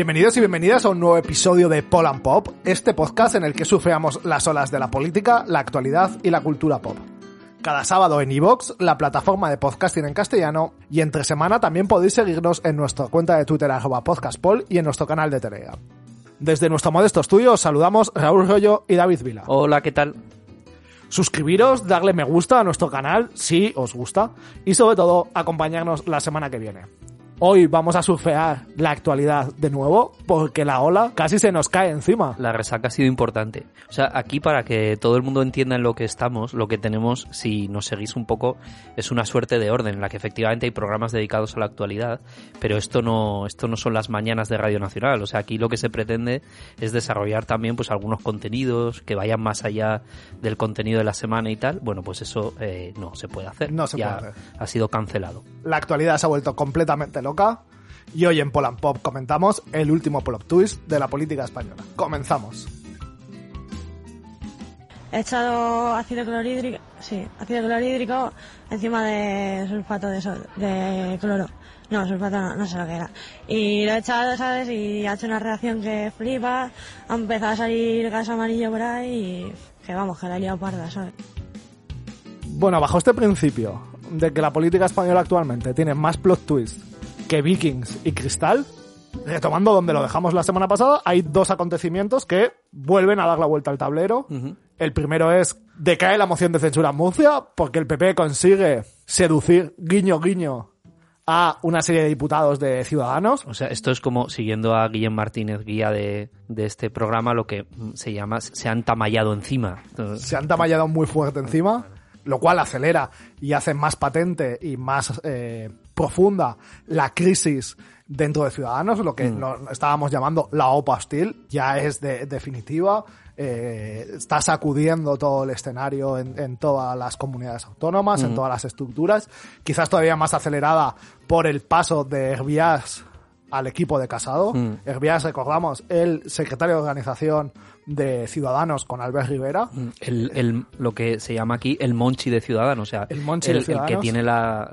Bienvenidos y bienvenidas a un nuevo episodio de Pol and Pop, este podcast en el que surfeamos las olas de la política, la actualidad y la cultura pop. Cada sábado en iVoox, la plataforma de podcasting en castellano, y entre semana también podéis seguirnos en nuestra cuenta de Twitter arroba podcastpol y en nuestro canal de Telegram. Desde nuestro modesto estudio os saludamos Raúl Rollo y David Vila. Hola, ¿qué tal? Suscribiros, darle me gusta a nuestro canal si os gusta y sobre todo acompañarnos la semana que viene. Hoy vamos a surfear la actualidad de nuevo porque la ola casi se nos cae encima. La resaca ha sido importante. O sea, aquí para que todo el mundo entienda en lo que estamos, lo que tenemos, si nos seguís un poco, es una suerte de orden en la que efectivamente hay programas dedicados a la actualidad, pero esto no, esto no son las mañanas de Radio Nacional. O sea, aquí lo que se pretende es desarrollar también pues algunos contenidos que vayan más allá del contenido de la semana y tal. Bueno, pues eso eh, no se puede hacer. No se ya puede hacer. ha sido cancelado. La actualidad se ha vuelto completamente loca y hoy en Polan Pop comentamos el último plot twist de la política española. Comenzamos. He echado ácido clorhídrico, sí, ácido clorhídrico encima de sulfato de, sol- de cloro. No, sulfato no, no sé lo que era. Y lo he echado, ¿sabes? Y ha hecho una reacción que flipa. Ha empezado a salir gas amarillo por ahí y que vamos, que la he liado parda, ¿sabes? Bueno, bajo este principio de que la política española actualmente tiene más plot twist que Vikings y Cristal, retomando donde lo dejamos la semana pasada, hay dos acontecimientos que vuelven a dar la vuelta al tablero. El primero es decae la moción de censura en Murcia porque el PP consigue seducir guiño guiño a una serie de diputados de Ciudadanos. O sea, esto es como, siguiendo a Guillem Martínez, guía de, de este programa, lo que mm, se llama, se han tamallado encima. se han tamallado muy fuerte encima, lo cual acelera y hace más patente y más eh, profunda la crisis dentro de Ciudadanos, lo que lo estábamos llamando la OPA hostil, ya es de- definitiva, eh, está sacudiendo todo el escenario en, en todas las comunidades autónomas, en todas las estructuras, quizás todavía más acelerada por el paso de Herbias al equipo de Casado. Herbias, recordamos, el secretario de organización de Ciudadanos con Albert Rivera. El, el- lo que se llama aquí el Monchi de Ciudadanos, o sea, El Monchi de el que Ciudadanos. tiene la,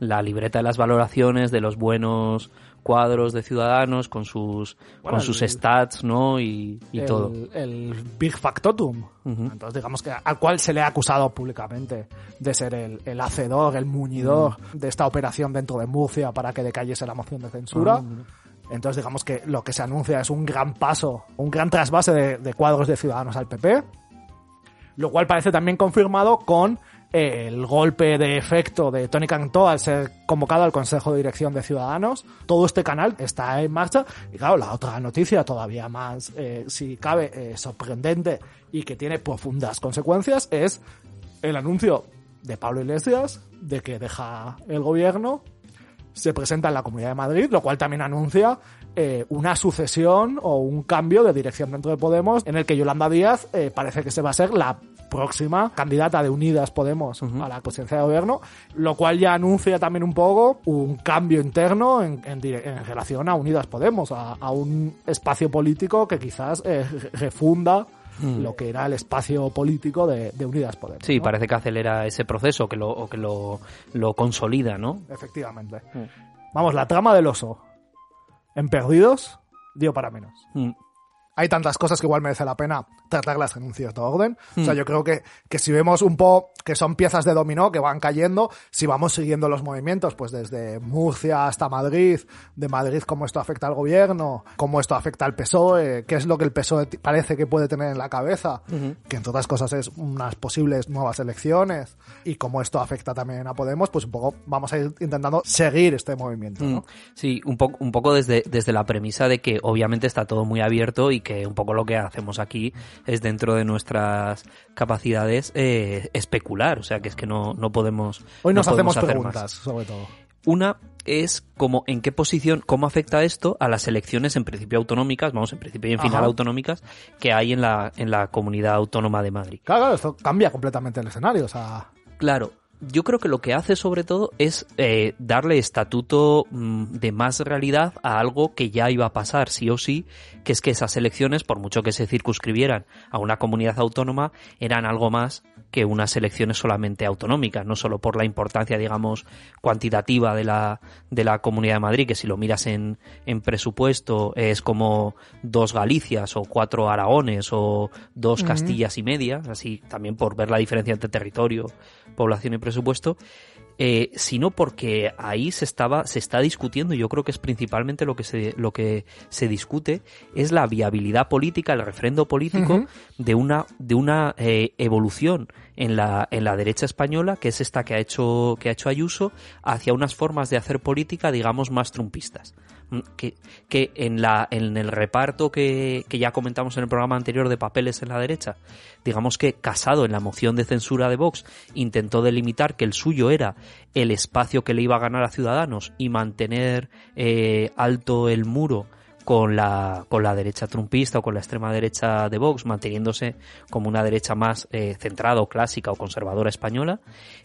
la libreta de las valoraciones de los buenos cuadros de Ciudadanos con sus Bueno, con sus el- stats, ¿no? Y, y el, todo. el Big Factotum. Entonces, digamos que al cual se le ha acusado públicamente de ser el, el hacedor, el muñidor de esta operación dentro de Murcia para que decayese la moción de censura. Entonces, digamos que lo que se anuncia es un gran paso, un gran trasvase de, de cuadros de ciudadanos al PP. Lo cual parece también confirmado con el golpe de efecto de Tony Cantó al ser convocado al Consejo de Dirección de Ciudadanos. Todo este canal está en marcha. Y claro, la otra noticia todavía más, eh, si cabe, eh, sorprendente y que tiene profundas consecuencias es el anuncio de Pablo Iglesias de que deja el gobierno se presenta en la Comunidad de Madrid, lo cual también anuncia eh, una sucesión o un cambio de dirección dentro de Podemos, en el que Yolanda Díaz eh, parece que se va a ser la próxima candidata de Unidas Podemos a la presidencia de gobierno, lo cual ya anuncia también un poco un cambio interno en, en en relación a Unidas Podemos, a, a un espacio político que quizás eh, re- refunda lo que era el espacio político de, de Unidas Podemos. Sí, ¿no? parece que acelera ese proceso, que lo, o que lo, lo consolida, ¿no? Efectivamente. Vamos, la trama del oso. En Perdidos, dio para menos. Mm. Hay tantas cosas que igual merece la pena tratarlas en un cierto orden. O sea, yo creo que, que si vemos un poco que son piezas de dominó que van cayendo, si vamos siguiendo los movimientos, pues desde Murcia hasta Madrid, de Madrid cómo esto afecta al gobierno, cómo esto afecta al PSOE, qué es lo que el PSOE parece que puede tener en la cabeza, que entre otras cosas es unas posibles nuevas elecciones, y cómo esto afecta también a Podemos, pues un poco vamos a ir intentando seguir este movimiento, ¿no? Sí, un poco, un poco desde, desde la premisa de que obviamente está todo muy abierto y que un poco lo que hacemos aquí es dentro de nuestras capacidades eh, especular, o sea que es que no, no podemos. Hoy nos no hacemos preguntas, más. sobre todo. Una es como en qué posición, cómo afecta esto a las elecciones en principio autonómicas, vamos, en principio y en final Ajá. autonómicas que hay en la, en la comunidad autónoma de Madrid. Claro, claro, esto cambia completamente el escenario, o sea... Claro, yo creo que lo que hace sobre todo es eh, darle estatuto mm, de más realidad a algo que ya iba a pasar, sí o sí, que es que esas elecciones, por mucho que se circunscribieran a una comunidad autónoma, eran algo más que unas elecciones solamente autonómicas, no solo por la importancia, digamos, cuantitativa de la, de la Comunidad de Madrid, que si lo miras en, en presupuesto es como dos Galicias o cuatro Aragones o dos Castillas y media, así también por ver la diferencia entre territorio, población y presupuesto, eh, sino porque ahí se estaba se está discutiendo y yo creo que es principalmente lo que se lo que se discute es la viabilidad política el refrendo político de una de una eh, evolución en la en la derecha española que es esta que ha hecho que ha hecho Ayuso hacia unas formas de hacer política digamos más trumpistas. Mm, que, que en la en el reparto que, que ya comentamos en el programa anterior de papeles en la derecha digamos que Casado en la moción de censura de Vox intentó delimitar que el suyo era el espacio que le iba a ganar a Ciudadanos y mantener eh, alto el muro con la, con la derecha trumpista o con la extrema derecha de Vox, manteniéndose como una derecha más eh, centrada o clásica o conservadora española,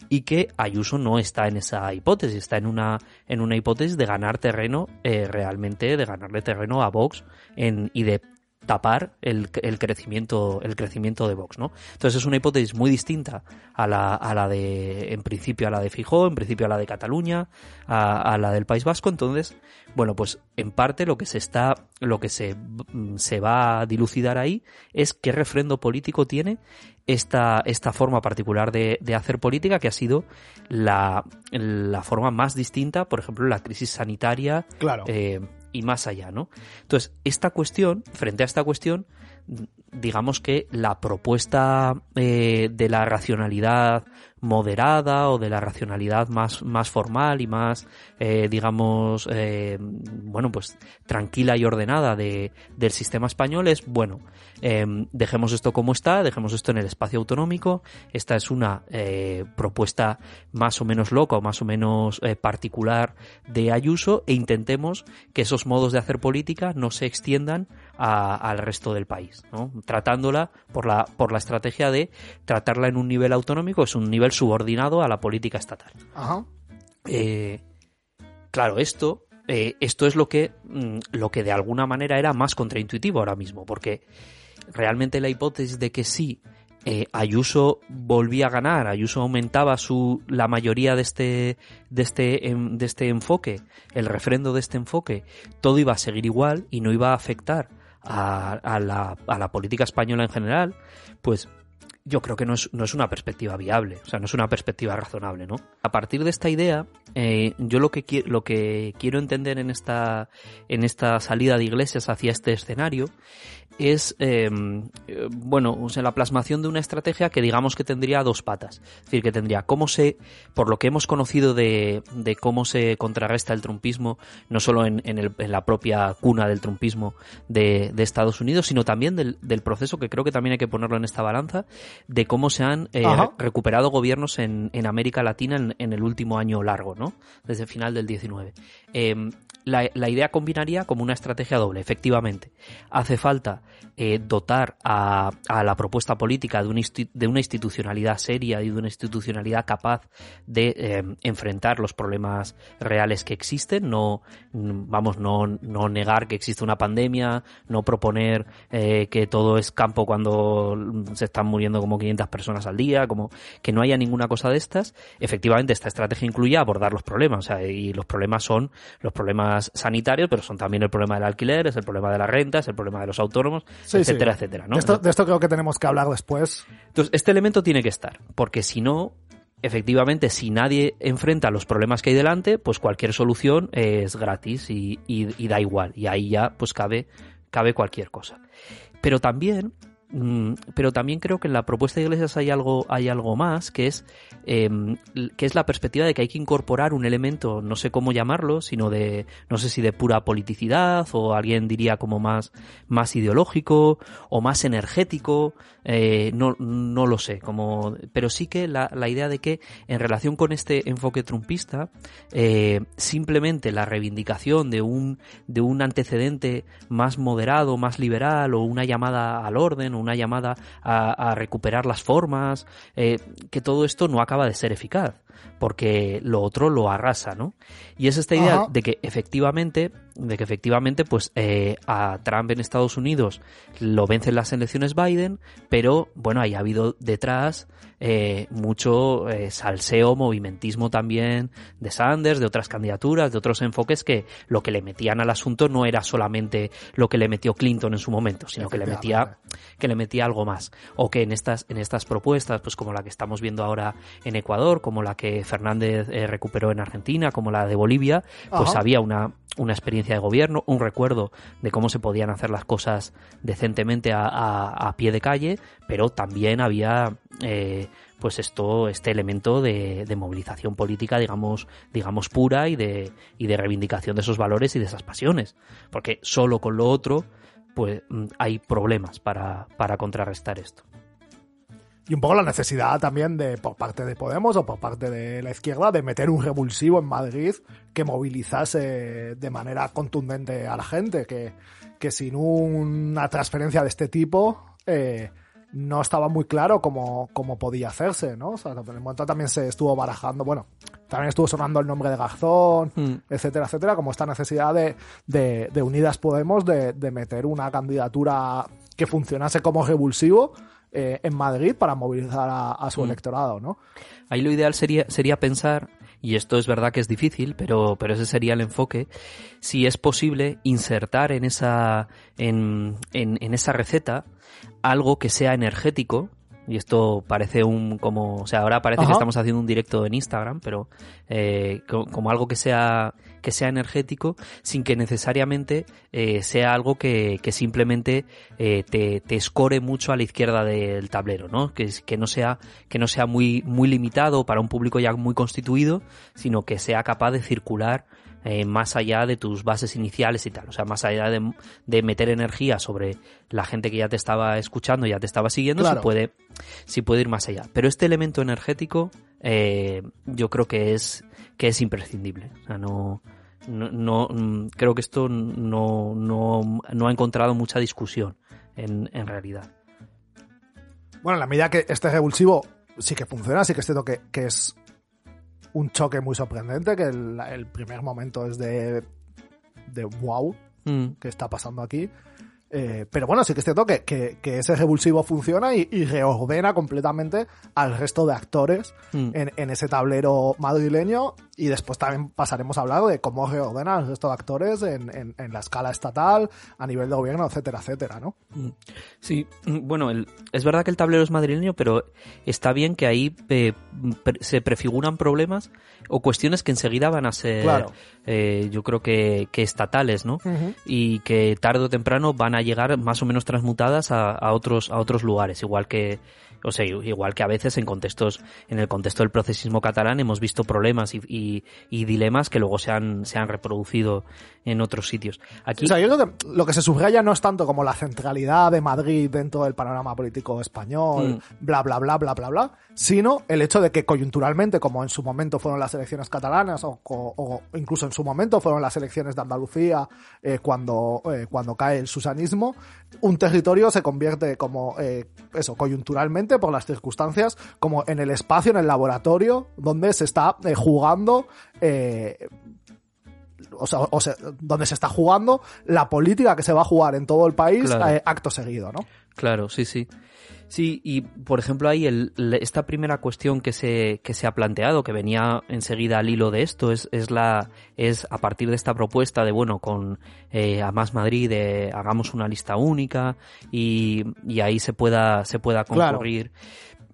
y que Ayuso no está en esa hipótesis, está en una, en una hipótesis de ganar terreno, eh, realmente, de ganarle terreno a Vox en, y de tapar el, el crecimiento el crecimiento de Vox, ¿no? Entonces es una hipótesis muy distinta a la, a la de en principio a la de Fijó, en principio a la de Cataluña, a, a la del País Vasco, entonces, bueno, pues en parte lo que se está lo que se, mm, se va a dilucidar ahí es qué refrendo político tiene esta, esta forma particular de, de hacer política que ha sido la, la forma más distinta, por ejemplo, la crisis sanitaria Claro. eh, y más allá, ¿no? Entonces, esta cuestión, frente a esta cuestión, digamos que la propuesta eh, de la racionalidad moderada o de la racionalidad más, más formal y más, eh, digamos, eh, bueno, pues tranquila y ordenada de, del sistema español es, bueno, eh, dejemos esto como está, dejemos esto en el espacio autonómico, esta es una propuesta más o menos loca o más o menos particular de Ayuso e intentemos que esos modos de hacer política no se extiendan a- al resto del país, ¿no? tratándola por la, por la estrategia de tratarla en un nivel autonómico, es un nivel subordinado a la política estatal. Ajá. Eh, claro, esto, eh, esto es lo que, mm, lo que de alguna manera era más contraintuitivo ahora mismo, porque realmente la hipótesis de que sí, eh, Ayuso volvía a ganar, Ayuso aumentaba su, la mayoría de este, de este, em, de este enfoque, el refrendo de este enfoque, todo iba a seguir igual y no iba a afectar a, a la, a la política española en general, pues yo creo que no es, no es una perspectiva viable, o sea, no es una perspectiva razonable, ¿no? A partir de esta idea, eh, yo lo que, lo que quiero entender en esta, en esta salida de Iglesias hacia este escenario es, eh, eh, bueno, o sea, la plasmación de una estrategia que digamos que tendría dos patas. Es decir, que tendría cómo se, por lo que hemos conocido de, de cómo se contrarresta el trumpismo, no solo en, en, el- en la propia cuna del trumpismo de, de Estados Unidos, sino también del, del proceso que creo que también hay que ponerlo en esta balanza, de cómo se han eh, recuperado gobiernos en, en América Latina en, en el último año largo, ¿no? Desde el final del 19. Eh, la, la idea combinaría como una estrategia doble, efectivamente. Hace falta eh, dotar a, a la propuesta política de, un de una institucionalidad seria y de una institucionalidad capaz de eh, enfrentar los problemas reales que existen, no, vamos, no, no negar que existe una pandemia, no proponer eh, que todo es campo cuando se están muriendo como 500 personas al día, como que no haya ninguna cosa de estas. Efectivamente, esta estrategia incluye abordar los problemas. O sea, y los problemas son los problemas sanitarios, pero son también el problema del alquiler, es el problema de la renta, es el problema de los autónomos, etcétera, etcétera. ¿no? De esto, de esto creo que tenemos que hablar después. Entonces, este elemento tiene que estar, porque si no, efectivamente, si nadie enfrenta los problemas que hay delante, pues cualquier solución es gratis y, y, y da igual. Y ahí ya, pues cabe, cabe cualquier cosa. Pero también pero también creo que en la propuesta de Iglesias hay algo, hay algo más, que es, em, que es la perspectiva de que hay que incorporar un elemento, no sé cómo llamarlo, sino de, no sé si de pura politicidad, o alguien diría como más, más ideológico, o más energético, eh, no, no lo sé, como, pero sí que la, la idea de que en relación con este enfoque trumpista, eh, simplemente la reivindicación de un, de un antecedente más moderado, más liberal, o una llamada al orden, una llamada a, recuperar las formas, eh, que todo esto no acaba de ser eficaz, porque lo otro lo arrasa, ¿no? Y es esta idea de que efectivamente, de que efectivamente, pues eh, a Trump en Estados Unidos lo vencen las elecciones Biden, pero bueno, ahí ha habido detrás eh, mucho eh, salseo, movimentismo también de Sanders, de otras candidaturas, de otros enfoques que lo que le metían al asunto no era solamente lo que le metió Clinton en su momento, sino que le metía que le metía algo más. O que en estas en estas propuestas, pues como la que estamos viendo ahora en Ecuador, como la que Fernández eh, recuperó en Argentina, como la de Bolivia, pues había una una experiencia de gobierno, un recuerdo de cómo se podían hacer las cosas decentemente a, a, pie de calle, pero también había eh, pues esto, este elemento de, de, movilización política, digamos, digamos pura y de, y de reivindicación de esos valores y de esas pasiones. Porque solo con lo otro, pues mm, hay problemas para, para contrarrestar esto y un poco la necesidad también de por parte de Podemos o por parte de la izquierda de meter un revulsivo en Madrid que movilizase de manera contundente a la gente, que, que sin una transferencia de este tipo eh, no estaba muy claro cómo, cómo podía hacerse, ¿no? O sea, en el momento también se estuvo barajando, bueno, también estuvo sonando el nombre de Garzón, mm. etcétera, etcétera, como esta necesidad de, de, de Unidas Podemos de, de meter una candidatura que funcionase como revulsivo eh, en Madrid para movilizar a, su mm. electorado, ¿no? Ahí lo ideal sería, sería pensar, y esto es verdad que es difícil, pero, pero ese sería el enfoque, si es posible insertar en esa, en, en, en esa receta algo que sea energético, y esto parece un como o sea ahora parece que estamos haciendo un directo en Instagram pero eh, como, algo que sea que sea energético sin que necesariamente eh, sea algo que, que simplemente eh, te, te escore mucho a la izquierda del tablero no que, que no sea que no sea muy muy limitado para un público ya muy constituido sino que sea capaz de circular eh, más allá de tus bases iniciales y tal. O sea, más allá de, de, meter energía sobre la gente que ya te estaba escuchando, ya te estaba siguiendo, si, puede, si puede ir más allá. Pero este elemento energético eh, yo creo que es, que es imprescindible. O sea, no, no, no creo que esto no, no, no ha encontrado mucha discusión en, en realidad. Bueno, en la medida que este revulsivo sí que funciona, sí que es cierto que, que es un choque muy sorprendente, que el, primer momento es de, de wow, mm. que está pasando aquí. Eh, pero bueno, sí que es cierto que, que, ese revulsivo funciona y, reordena completamente al resto de actores mm. en, en, ese tablero madrileño y después también pasaremos a hablar de cómo reordena al resto de actores en, en, en, la escala estatal, a nivel de gobierno, etcétera, etcétera, ¿no? Mm. Sí, bueno, el, es verdad que el tablero es madrileño, pero está bien que ahí eh, se prefiguran problemas o cuestiones que enseguida van a ser, eh, yo creo que, que estatales, ¿no? Y que tarde o temprano van a llegar más o menos transmutadas a, a, otros, a otros lugares, igual que, o sea, igual que a veces en contextos, en el contexto del procesismo catalán hemos visto problemas y, y, y dilemas que luego se han, se han reproducido en otros sitios. Aquí... O sea, yo creo que lo que se subraya no es tanto como la centralidad de Madrid dentro del panorama político español, mm. bla, bla, bla, bla, bla, bla, sino el hecho de que coyunturalmente, como en su momento fueron las elecciones catalanas o, o, o incluso en su momento fueron las elecciones de Andalucía eh, cuando, eh, cuando cae el susanismo, un territorio se convierte como, eh, eso, coyunturalmente por las circunstancias, como en el espacio, en el laboratorio, donde se está eh, jugando eh, o sea, donde se está jugando la política que se va a jugar en todo el país acto seguido, ¿no? Claro, sí, sí. Sí, y por ejemplo ahí el, esta primera cuestión que se, que se ha planteado, que venía enseguida al hilo de esto, es, es la es a partir de esta propuesta de bueno con eh, a más Madrid de hagamos una lista única y, y ahí se pueda se pueda concurrir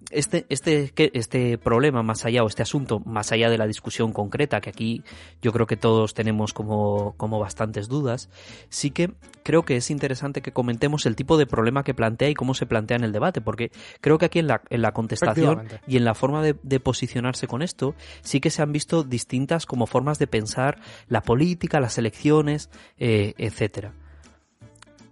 este, este, este problema más allá, o este asunto más allá de la discusión concreta, que aquí yo creo que todos tenemos como, como bastantes dudas, sí que creo que es interesante que comentemos el tipo de problema que plantea y cómo se plantea en el debate, porque creo que aquí en la, en la contestación y en la forma de, posicionarse con esto, sí que se han visto distintas como formas de pensar la política, las elecciones, eh, etcétera.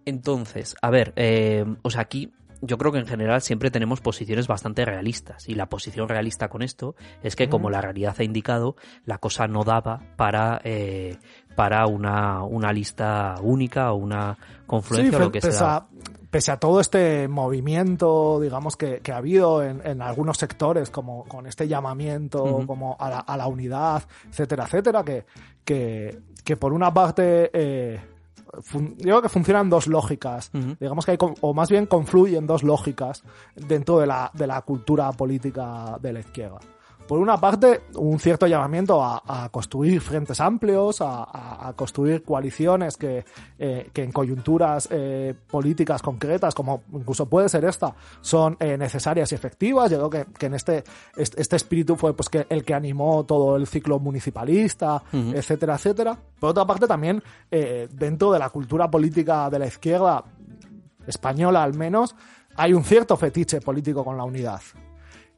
Entonces, a ver, eh, o sea, aquí yo creo que en general siempre tenemos posiciones bastante realistas. Y la posición realista con esto es que, como la realidad ha indicado, la cosa no daba para, eh, para una, una lista única o una confluencia o lo que pese sea. A, pese a todo este movimiento, digamos, que, que ha habido en, en, algunos sectores, como con este llamamiento como a la, a la, unidad, etcétera, etcétera, que, que, que por una parte. Eh, yo creo que funcionan dos lógicas. Digamos que hay, o más bien confluyen dos lógicas dentro de la, de la cultura política de la izquierda por una parte, un cierto llamamiento a, construir frentes amplios, a, construir coaliciones que, eh, que en coyunturas eh, políticas concretas, como incluso puede ser esta, son eh, necesarias y efectivas. Yo creo que, en este, este, espíritu fue pues que el que animó todo el ciclo municipalista, etcétera, etcétera. Por otra parte, también dentro de la cultura política de la izquierda española al menos, hay un cierto fetiche político con la unidad.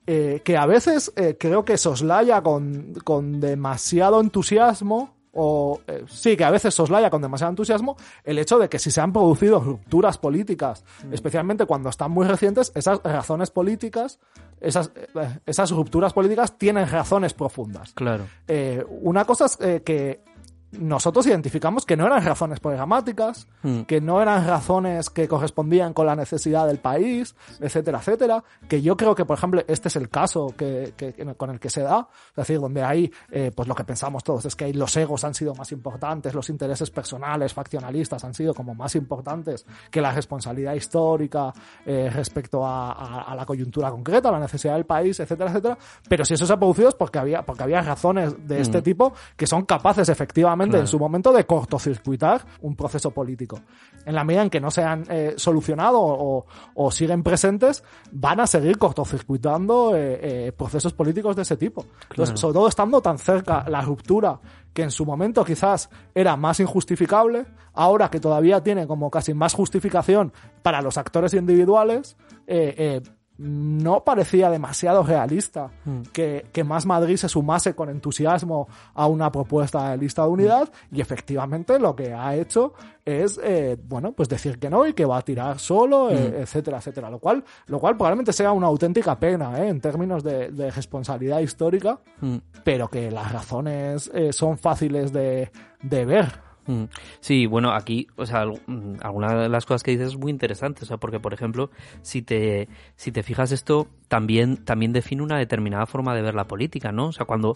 Eh, que a veces eh, creo que soslaya con, con demasiado entusiasmo, o eh, sí, que a veces soslaya con demasiado entusiasmo el hecho de que si se han producido rupturas políticas, mm. especialmente cuando están muy recientes, esas razones políticas, esas, esas rupturas políticas tienen razones profundas. Claro. una cosa es que nosotros identificamos que no eran razones programáticas, hmm. que no eran razones que correspondían con la necesidad del país, etcétera, etcétera, que yo creo que, por ejemplo, este es el caso que, que con el que se da, es decir, donde hay, eh, pues lo que pensamos todos es que ahí los egos han sido más importantes, los intereses personales, faccionalistas han sido como más importantes que la responsabilidad histórica eh, respecto a, a, la coyuntura concreta, la necesidad del país, etcétera, etcétera, pero si eso se ha producido es porque había, porque había razones de este hmm. tipo que son capaces efectivamente en su momento de cortocircuitar un proceso político. En la medida en que no se han eh, solucionado o, siguen presentes, van a seguir cortocircuitando eh, eh, procesos políticos de ese tipo. Entonces, sobre todo estando tan cerca la ruptura que en su momento quizás era más injustificable, ahora que todavía tiene como casi más justificación para los actores individuales, eh, no parecía demasiado realista hmm. que, que, Más Madrid se sumase con entusiasmo a una propuesta de lista de unidad hmm. y efectivamente lo que ha hecho es, eh, bueno, pues decir que no y que va a tirar solo, eh, hmm. etcétera, etcétera. Lo cual, lo cual probablemente sea una auténtica pena eh, en términos de, de responsabilidad histórica, pero que las razones eh, son fáciles de, de ver. Mm. Sí, bueno, aquí, o sea, mm, alguna de las cosas que dices es muy interesante, o sea, porque, por ejemplo, si te, si te fijas esto, también, también define una determinada forma de ver la política, ¿no? O sea, cuando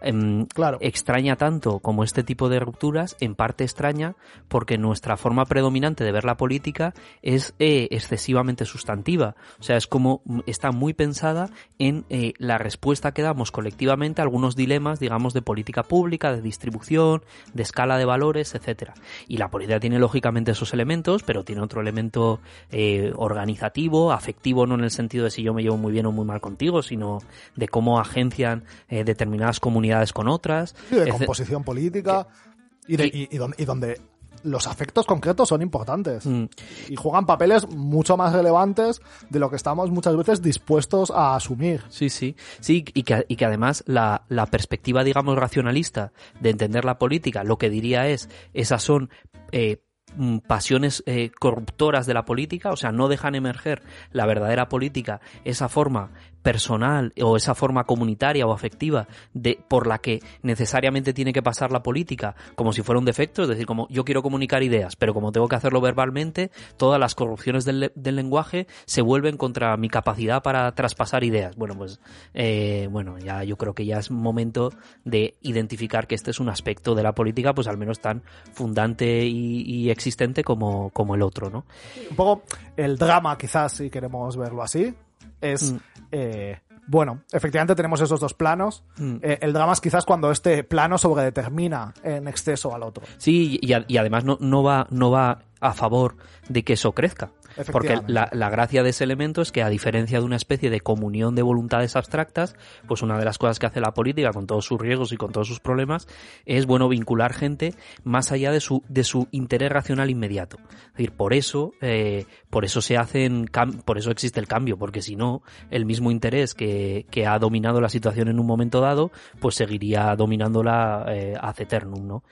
Em, claro. extraña tanto como este tipo de rupturas, en parte extraña porque nuestra forma predominante de ver la política es eh, excesivamente sustantiva. O sea, es como mm, está muy pensada en eh, la respuesta que damos colectivamente a algunos dilemas, digamos, de política pública, de distribución, de escala de valores, etcétera. Y la política tiene lógicamente esos elementos, pero tiene otro elemento eh, organizativo, afectivo, no en el sentido de si yo me llevo muy bien o muy mal contigo, sino de cómo agencian determinadas comunidades con otras. de composición política y, y, donde, los afectos concretos son importantes mm. y juegan papeles mucho más relevantes de lo que estamos muchas veces dispuestos a asumir. Sí, sí, sí, y que, y que además la, la perspectiva, digamos, racionalista de entender la política, lo que diría es, esas son eh, Mm, pasiones eh, corruptoras de la política, o sea, no dejan emerger la verdadera política, esa forma personal o esa forma comunitaria o afectiva de por la que necesariamente tiene que pasar la política como si fuera un defecto, es decir, como yo quiero comunicar ideas, pero como tengo que hacerlo verbalmente, todas las corrupciones del, del lenguaje se vuelven contra mi capacidad para traspasar ideas. Bueno, pues eh, bueno, ya yo creo que ya es momento de identificar que este es un aspecto de la política, pues al menos tan fundante y, y existente como, como el otro, ¿no? Un poco el drama, quizás, si queremos verlo así, es, Mm. eh, bueno, efectivamente tenemos esos dos planos. Mm. Eh, el drama es quizás cuando este plano sobredetermina en exceso al otro. Sí, y, a- y además no, no va, no va a favor de que eso crezca. Porque la, la gracia de ese elemento es que a diferencia de una especie de comunión de voluntades abstractas, pues una de las cosas que hace la política con todos sus riesgos y con todos sus problemas es bueno vincular gente más allá de su, de su interés racional inmediato. Es decir, por eso, eh, por eso se hacen, por eso existe el cambio, porque si no, el mismo interés que, que ha dominado la situación en un momento dado, pues seguiría dominándola eh, ad eternum, ¿no?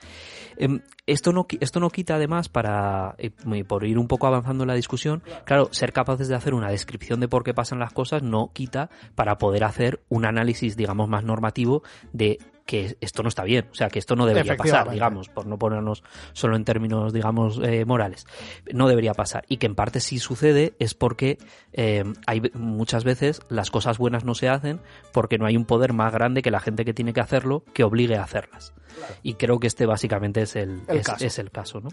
Em, esto no, esto no quita además para, eh, por ir un poco avanzando en la discusión, claro, ser capaces de hacer una descripción de por qué pasan las cosas no quita para poder hacer un análisis, digamos, más normativo de que esto no está bien, o sea, que esto no debería pasar, digamos, por no ponernos solo en términos, digamos, eh, morales. No debería pasar. Y que en parte sí sucede es porque eh, hay muchas veces las cosas buenas no se hacen porque no hay un poder más grande que la gente que tiene que hacerlo que obligue a hacerlas. Y creo que este básicamente es el, El es, el caso, ¿no?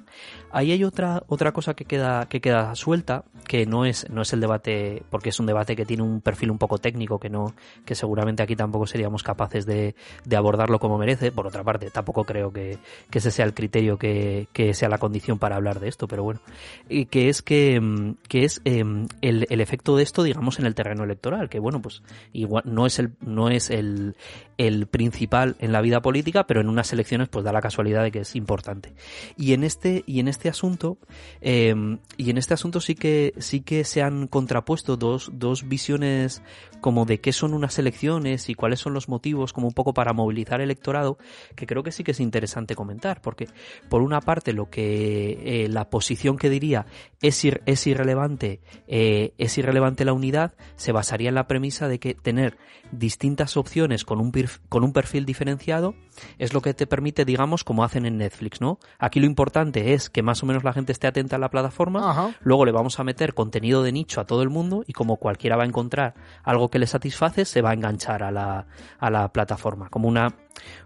Ahí hay otra, otra cosa que queda, que queda suelta, que no es, no es el debate, porque es un debate que tiene un perfil un poco técnico, que no, que seguramente aquí tampoco seríamos capaces de, de abordarlo como merece. Por otra parte, tampoco creo que, que ese sea el criterio que, que sea la condición para hablar de esto, pero bueno. Y que es que, mm, que es em, el, el efecto de esto, digamos, en el terreno electoral, que bueno, pues igual no es el, no es el, el principal en la vida política, pero en unas elecciones pues da la casualidad de que es importante. Y en este, y en este asunto, eh, y en este asunto sí que, sí que se han contrapuesto dos, dos visiones como de qué son unas elecciones y cuáles son los motivos como un poco para movilizar electorado, que creo que sí que es interesante comentar, porque por una parte lo que eh, la posición que diría es, ir- es irrelevante, eh, es irrelevante la unidad, se basaría en la premisa de que tener distintas opciones con un, con un perfil diferenciado es lo que te permite, digamos, como hacen en Netflix, ¿no? Aquí lo importante es que más o menos la gente esté atenta a la plataforma, Ajá. luego le vamos a meter contenido de nicho a todo el mundo y como cualquiera va a encontrar algo que le satisface, se va a enganchar a la, a la plataforma, como una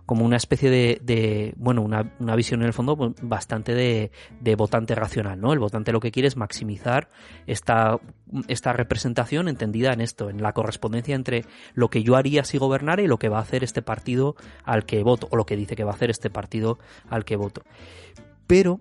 como una especie de, de bueno, una, una visión en el fondo pues, bastante de, de votante racional, ¿no? El votante lo que quiere es maximizar esta, esta representación entendida en esto, en la correspondencia entre lo que yo haría si gobernara y lo que va a hacer este partido al que voto, o lo que dice que va a hacer este partido al que voto. Pero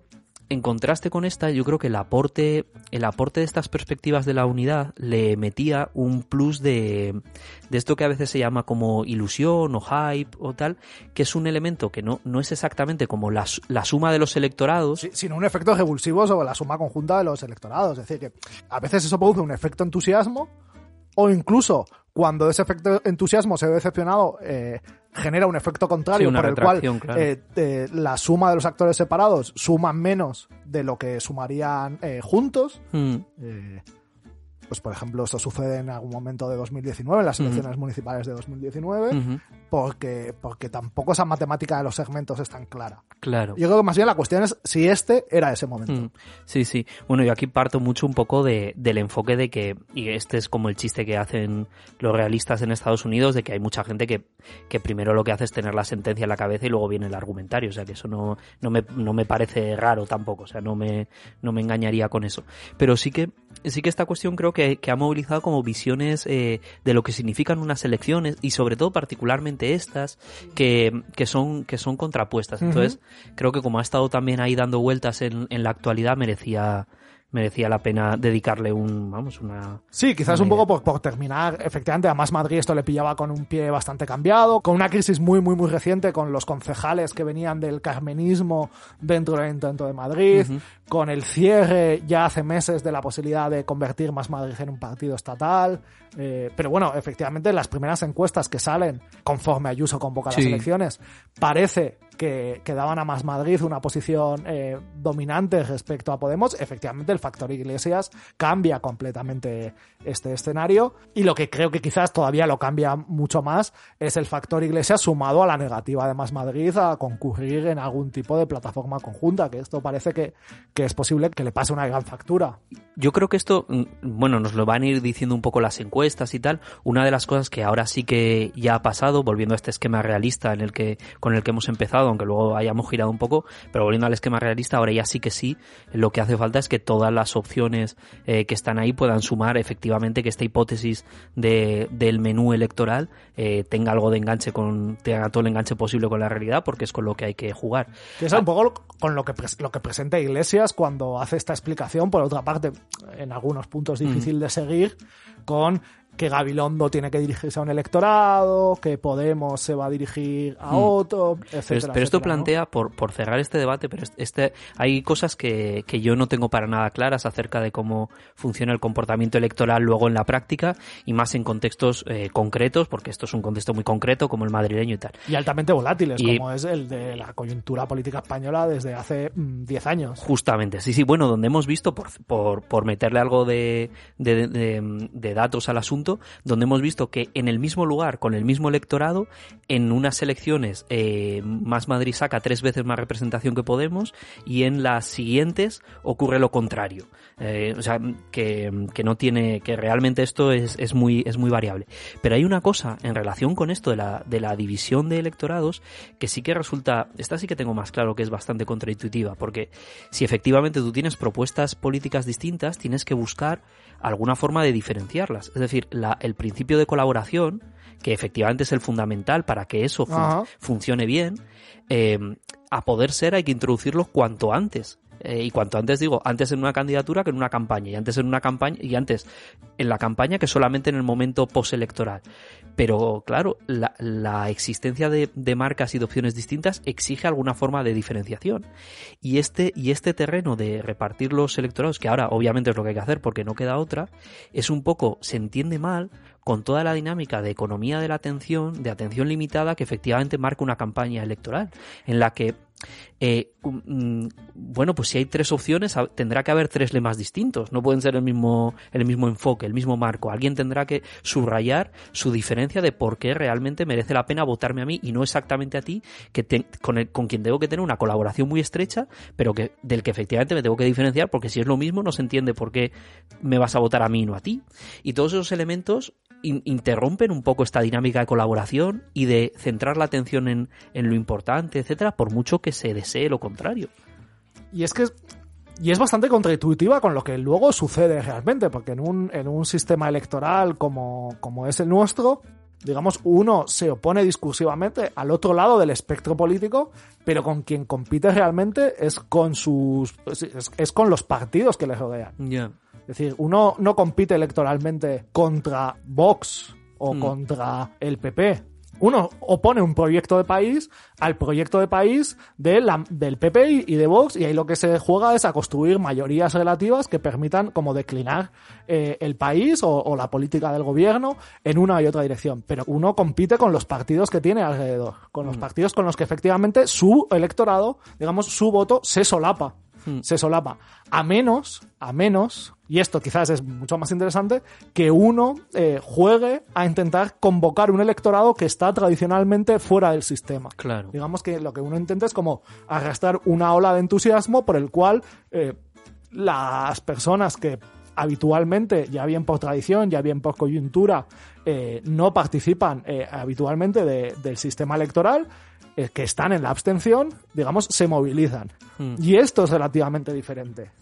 en contraste con esta, yo creo que el aporte, el aporte de estas perspectivas de la unidad le metía un plus de, de esto que a veces se llama como ilusión o hype o tal, que es un elemento que no, no es exactamente como la, la suma de los electorados. Sino un efecto revulsivo sobre la suma conjunta de los electorados. Es decir, que a veces eso produce un efecto entusiasmo o incluso cuando ese efecto entusiasmo se ve decepcionado eh, genera un efecto contrario Sí, por el cual claro. eh, eh, la suma de los actores separados suman menos de lo que sumarían eh, juntos. Mm, Eh, pues por ejemplo esto sucede en algún momento de 2019, en las elecciones municipales de 2019, ujú, porque, porque tampoco esa matemática de los segmentos es tan clara. claro. Yo creo que más bien la cuestión es si este era ese momento. Mm, Sí, sí. Bueno, yo aquí parto mucho un poco de, del enfoque de que, y este es como el chiste que hacen los realistas en Estados Unidos, de que hay mucha gente que, que primero lo que hace es tener la sentencia en la cabeza y luego viene el argumentario. O sea, que eso no, no, me, no me parece raro tampoco. O sea, no me, no me engañaría con eso. Pero sí que, sí que esta cuestión creo que, que ha movilizado como visiones eh, de lo que significan unas elecciones y sobre todo particularmente estas que, que son, que son contrapuestas. Entonces, creo que como ha estado también ahí dando vueltas en, en la actualidad, merecía, merecía la pena dedicarle un, vamos, una... Sí, quizás Una un poco por, por terminar, efectivamente, a Más Madrid esto le pillaba con un pie bastante cambiado, con una crisis muy, muy, muy reciente, con los concejales que venían del carmenismo dentro del Ayuntamiento de Madrid, con el cierre ya hace meses de la posibilidad de convertir Más Madrid en un partido estatal. eh, pero bueno, efectivamente, las primeras encuestas que salen conforme Ayuso convoca las Sí. elecciones, parece que, daban a Más Madrid una posición eh, dominante respecto a Podemos, efectivamente el factor Iglesias cambia completamente este escenario y lo que creo que quizás todavía lo cambia mucho más es el factor Iglesias sumado a la negativa de Más Madrid a concurrir en algún tipo de plataforma conjunta, que esto parece que, que es posible que le pase una gran factura. Yo creo que esto, mm, bueno, nos lo van a ir diciendo un poco las encuestas y tal. Una de las cosas que ahora sí que ya ha pasado, volviendo a este esquema realista en el que, con el que hemos empezado, aunque luego hayamos girado un poco, pero volviendo al esquema realista, ahora ya sí que sí, lo que hace falta es que todas las opciones eh, que están ahí puedan sumar efectivamente que esta hipótesis de, del menú electoral eh, tenga algo de enganche con, tenga todo el enganche posible con la realidad, porque es con lo que hay que jugar. Que es un poco con lo que, lo que presenta Iglesias cuando hace esta explicación, por otra parte, en algunos puntos difícil de seguir, con que Gabilondo tiene que dirigirse a un electorado, que Podemos se va a dirigir a otro, etcétera. Pero, pero esto etcétera, ¿no? plantea, por, por cerrar este debate, pero este, hay cosas que, que yo no tengo para nada claras acerca de cómo funciona el comportamiento electoral luego en la práctica y más en contextos eh, concretos, porque esto es un contexto muy concreto como el madrileño y tal. Y altamente volátiles, Y- como es el de la coyuntura política española desde hace mm, 10 años. Justamente, sí, sí, bueno, donde hemos visto, por, por, por meterle algo de, de, de- de datos al asunto, donde hemos visto que en el mismo lugar, con el mismo electorado, en unas elecciones eh, Más Madrid saca tres veces más representación que Podemos y en las siguientes ocurre lo contrario. Eh, o sea, que, no tiene, que realmente esto es, es, muy, es muy variable. Pero hay una cosa en relación con esto de la, de la división de electorados que sí que resulta, esta sí que tengo más claro que es bastante contraintuitiva, porque si efectivamente tú tienes propuestas políticas distintas, tienes que buscar alguna forma de diferenciarlas. Es decir, la- el principio de colaboración, que efectivamente es el fundamental para que eso fun- funcione bien, eh, a poder ser hay que introducirlo cuanto antes. Eh, y cuanto antes digo, antes en una candidatura que en una campaña, y antes en una campaña, y antes en la campaña que solamente en el momento postelectoral. Pero claro, la, la existencia de, de marcas y de opciones distintas exige alguna forma de diferenciación. Y este, y este terreno de repartir los electorados, que ahora obviamente es lo que hay que hacer porque no queda otra, es un poco, se entiende mal con toda la dinámica de economía de la atención, de atención limitada que efectivamente marca una campaña electoral, en la que eh, mm, bueno, pues si hay tres opciones, tendrá que haber tres lemas distintos. No pueden ser el mismo, el mismo enfoque, el mismo marco. Alguien tendrá que subrayar su diferencia de por qué realmente merece la pena votarme a mí y no exactamente a ti, que con, el- con quien tengo que tener una colaboración muy estrecha, pero que, del que efectivamente me tengo que diferenciar, porque si es lo mismo, no se entiende por qué me vas a votar a mí y no a ti. Y todos esos elementos in- interrumpen un poco esta dinámica de colaboración y de centrar la atención en, en lo importante, etcétera, por mucho que se desee lo contrario. Y es que y es bastante contraintuitiva con lo que luego sucede realmente, porque en un, en un sistema electoral como, como es el nuestro, digamos, uno se opone discursivamente al otro lado del espectro político, pero con quien compite realmente es con sus es, es con los partidos que le rodean. Ya. Es decir, uno no compite electoralmente contra Vox o Mm. contra el PP. Uno opone un proyecto de país al proyecto de país de la- del PP y- de Vox y ahí lo que se juega es a construir mayorías relativas que permitan como declinar eh, el país o, o la política del gobierno en una y otra dirección. Pero uno compite con los partidos que tiene alrededor, con los partidos con los que efectivamente su electorado, digamos, su voto se solapa se solapa. A menos, a menos, y esto quizás es mucho más interesante, que uno eh, juegue a intentar convocar un electorado que está tradicionalmente fuera del sistema. Claro. Digamos que lo que uno intenta es como arrastrar una ola de entusiasmo por el cual eh, las personas que habitualmente, ya bien por tradición, ya bien por coyuntura, eh, no participan habitualmente de- del sistema electoral, que están en la abstención, digamos, se movilizan. Hmm. Y esto es relativamente diferente.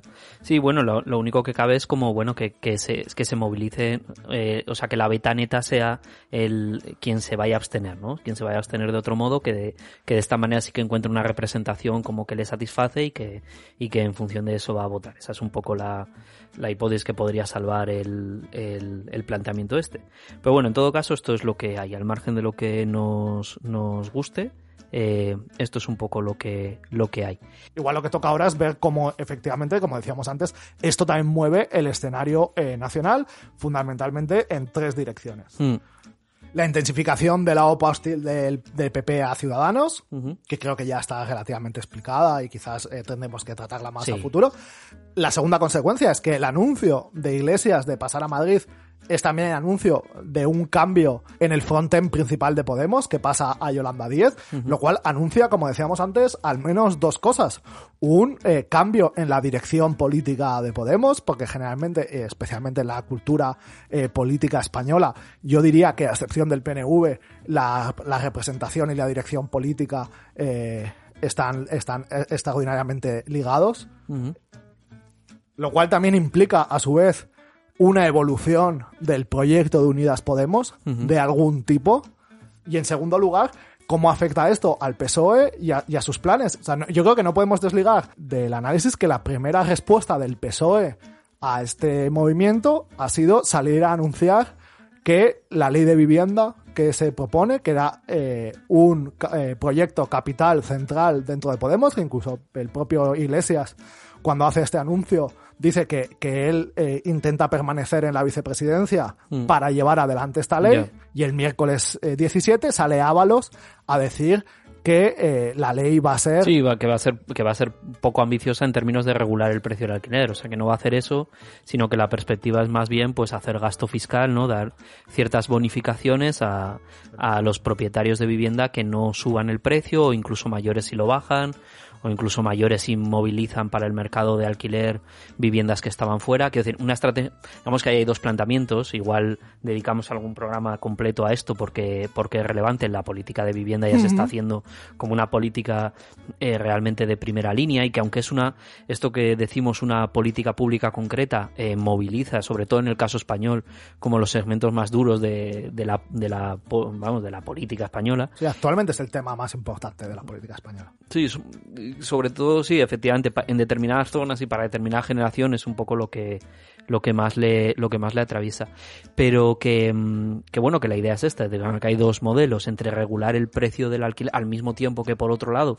Sí, bueno, lo, lo único que cabe es como, bueno, que, que se, que se movilice, eh, o sea, que la beta neta sea el quien se vaya a abstener, ¿no? Quien se vaya a abstener de otro modo, que de, que de esta manera sí que encuentre una representación como que le satisface y que, y que en función de eso va a votar. Esa es un poco la, la hipótesis que podría salvar el, el, el planteamiento este. Pero bueno, en todo caso, esto es lo que hay, al margen de lo que nos, nos guste. Eh, esto es un poco lo que, lo que hay. Igual lo que toca ahora es ver cómo, efectivamente, como decíamos antes, esto también mueve el escenario eh, nacional, fundamentalmente en tres direcciones. Hmm. la intensificación de la OPA hostil del, del PP a Ciudadanos, que creo que ya está relativamente explicada y quizás eh, tendremos que tratarla más Sí. a futuro. La segunda consecuencia es que el anuncio de Iglesias de pasar a Madrid es también el anuncio de un cambio en el frontend principal de Podemos, que pasa a Yolanda Díez, lo cual anuncia, como decíamos antes, al menos dos cosas. Un eh, cambio en la dirección política de Podemos, porque generalmente, eh, especialmente en la cultura eh, política española, yo diría que a excepción del PNV, la, la representación y la dirección política están, están extraordinariamente ligados. Lo cual también implica, a su vez, una evolución del proyecto de Unidas Podemos, de algún tipo. Y en segundo lugar, cómo afecta esto al PSOE y a, y a sus planes. O sea, no- yo creo que no podemos desligar del análisis que la primera respuesta del PSOE a este movimiento ha sido salir a anunciar que la ley de vivienda que se propone, que era eh, un eh, proyecto capital central dentro de Podemos, que incluso el propio Iglesias, cuando hace este anuncio, dice que, que él eh, intenta permanecer en la vicepresidencia para llevar adelante esta ley, y el miércoles eh, 17 sale Ábalos a decir que eh, la ley va a ser Sí, va- que va a ser que va a ser poco ambiciosa en términos de regular el precio del alquiler, o sea que no va a hacer eso, sino que la perspectiva es más bien pues hacer gasto fiscal, no dar ciertas bonificaciones a, a los propietarios de vivienda que no suban el precio o incluso mayores si lo bajan o incluso mayores si movilizan para el mercado de alquiler viviendas que estaban fuera. Quiero decir, una estrategia, digamos que ahí hay dos planteamientos, igual dedicamos algún programa completo a esto porque, porque es relevante, la política de vivienda ya se está haciendo como una política eh, realmente de primera línea y que aunque es una, esto que decimos una política pública concreta, eh, moviliza, sobre todo en el caso español, como los segmentos más duros de, de la, de la, po- vamos, de la política española, Sí, actualmente es el tema más importante de la política española. Sí, sobre todo sí, efectivamente, en determinadas zonas y para determinada generación es un poco lo que lo que más le lo que más le atraviesa, pero que, mm, que bueno que la idea es esta, de que hay dos modelos entre regular el precio del alquiler al mismo tiempo que por otro lado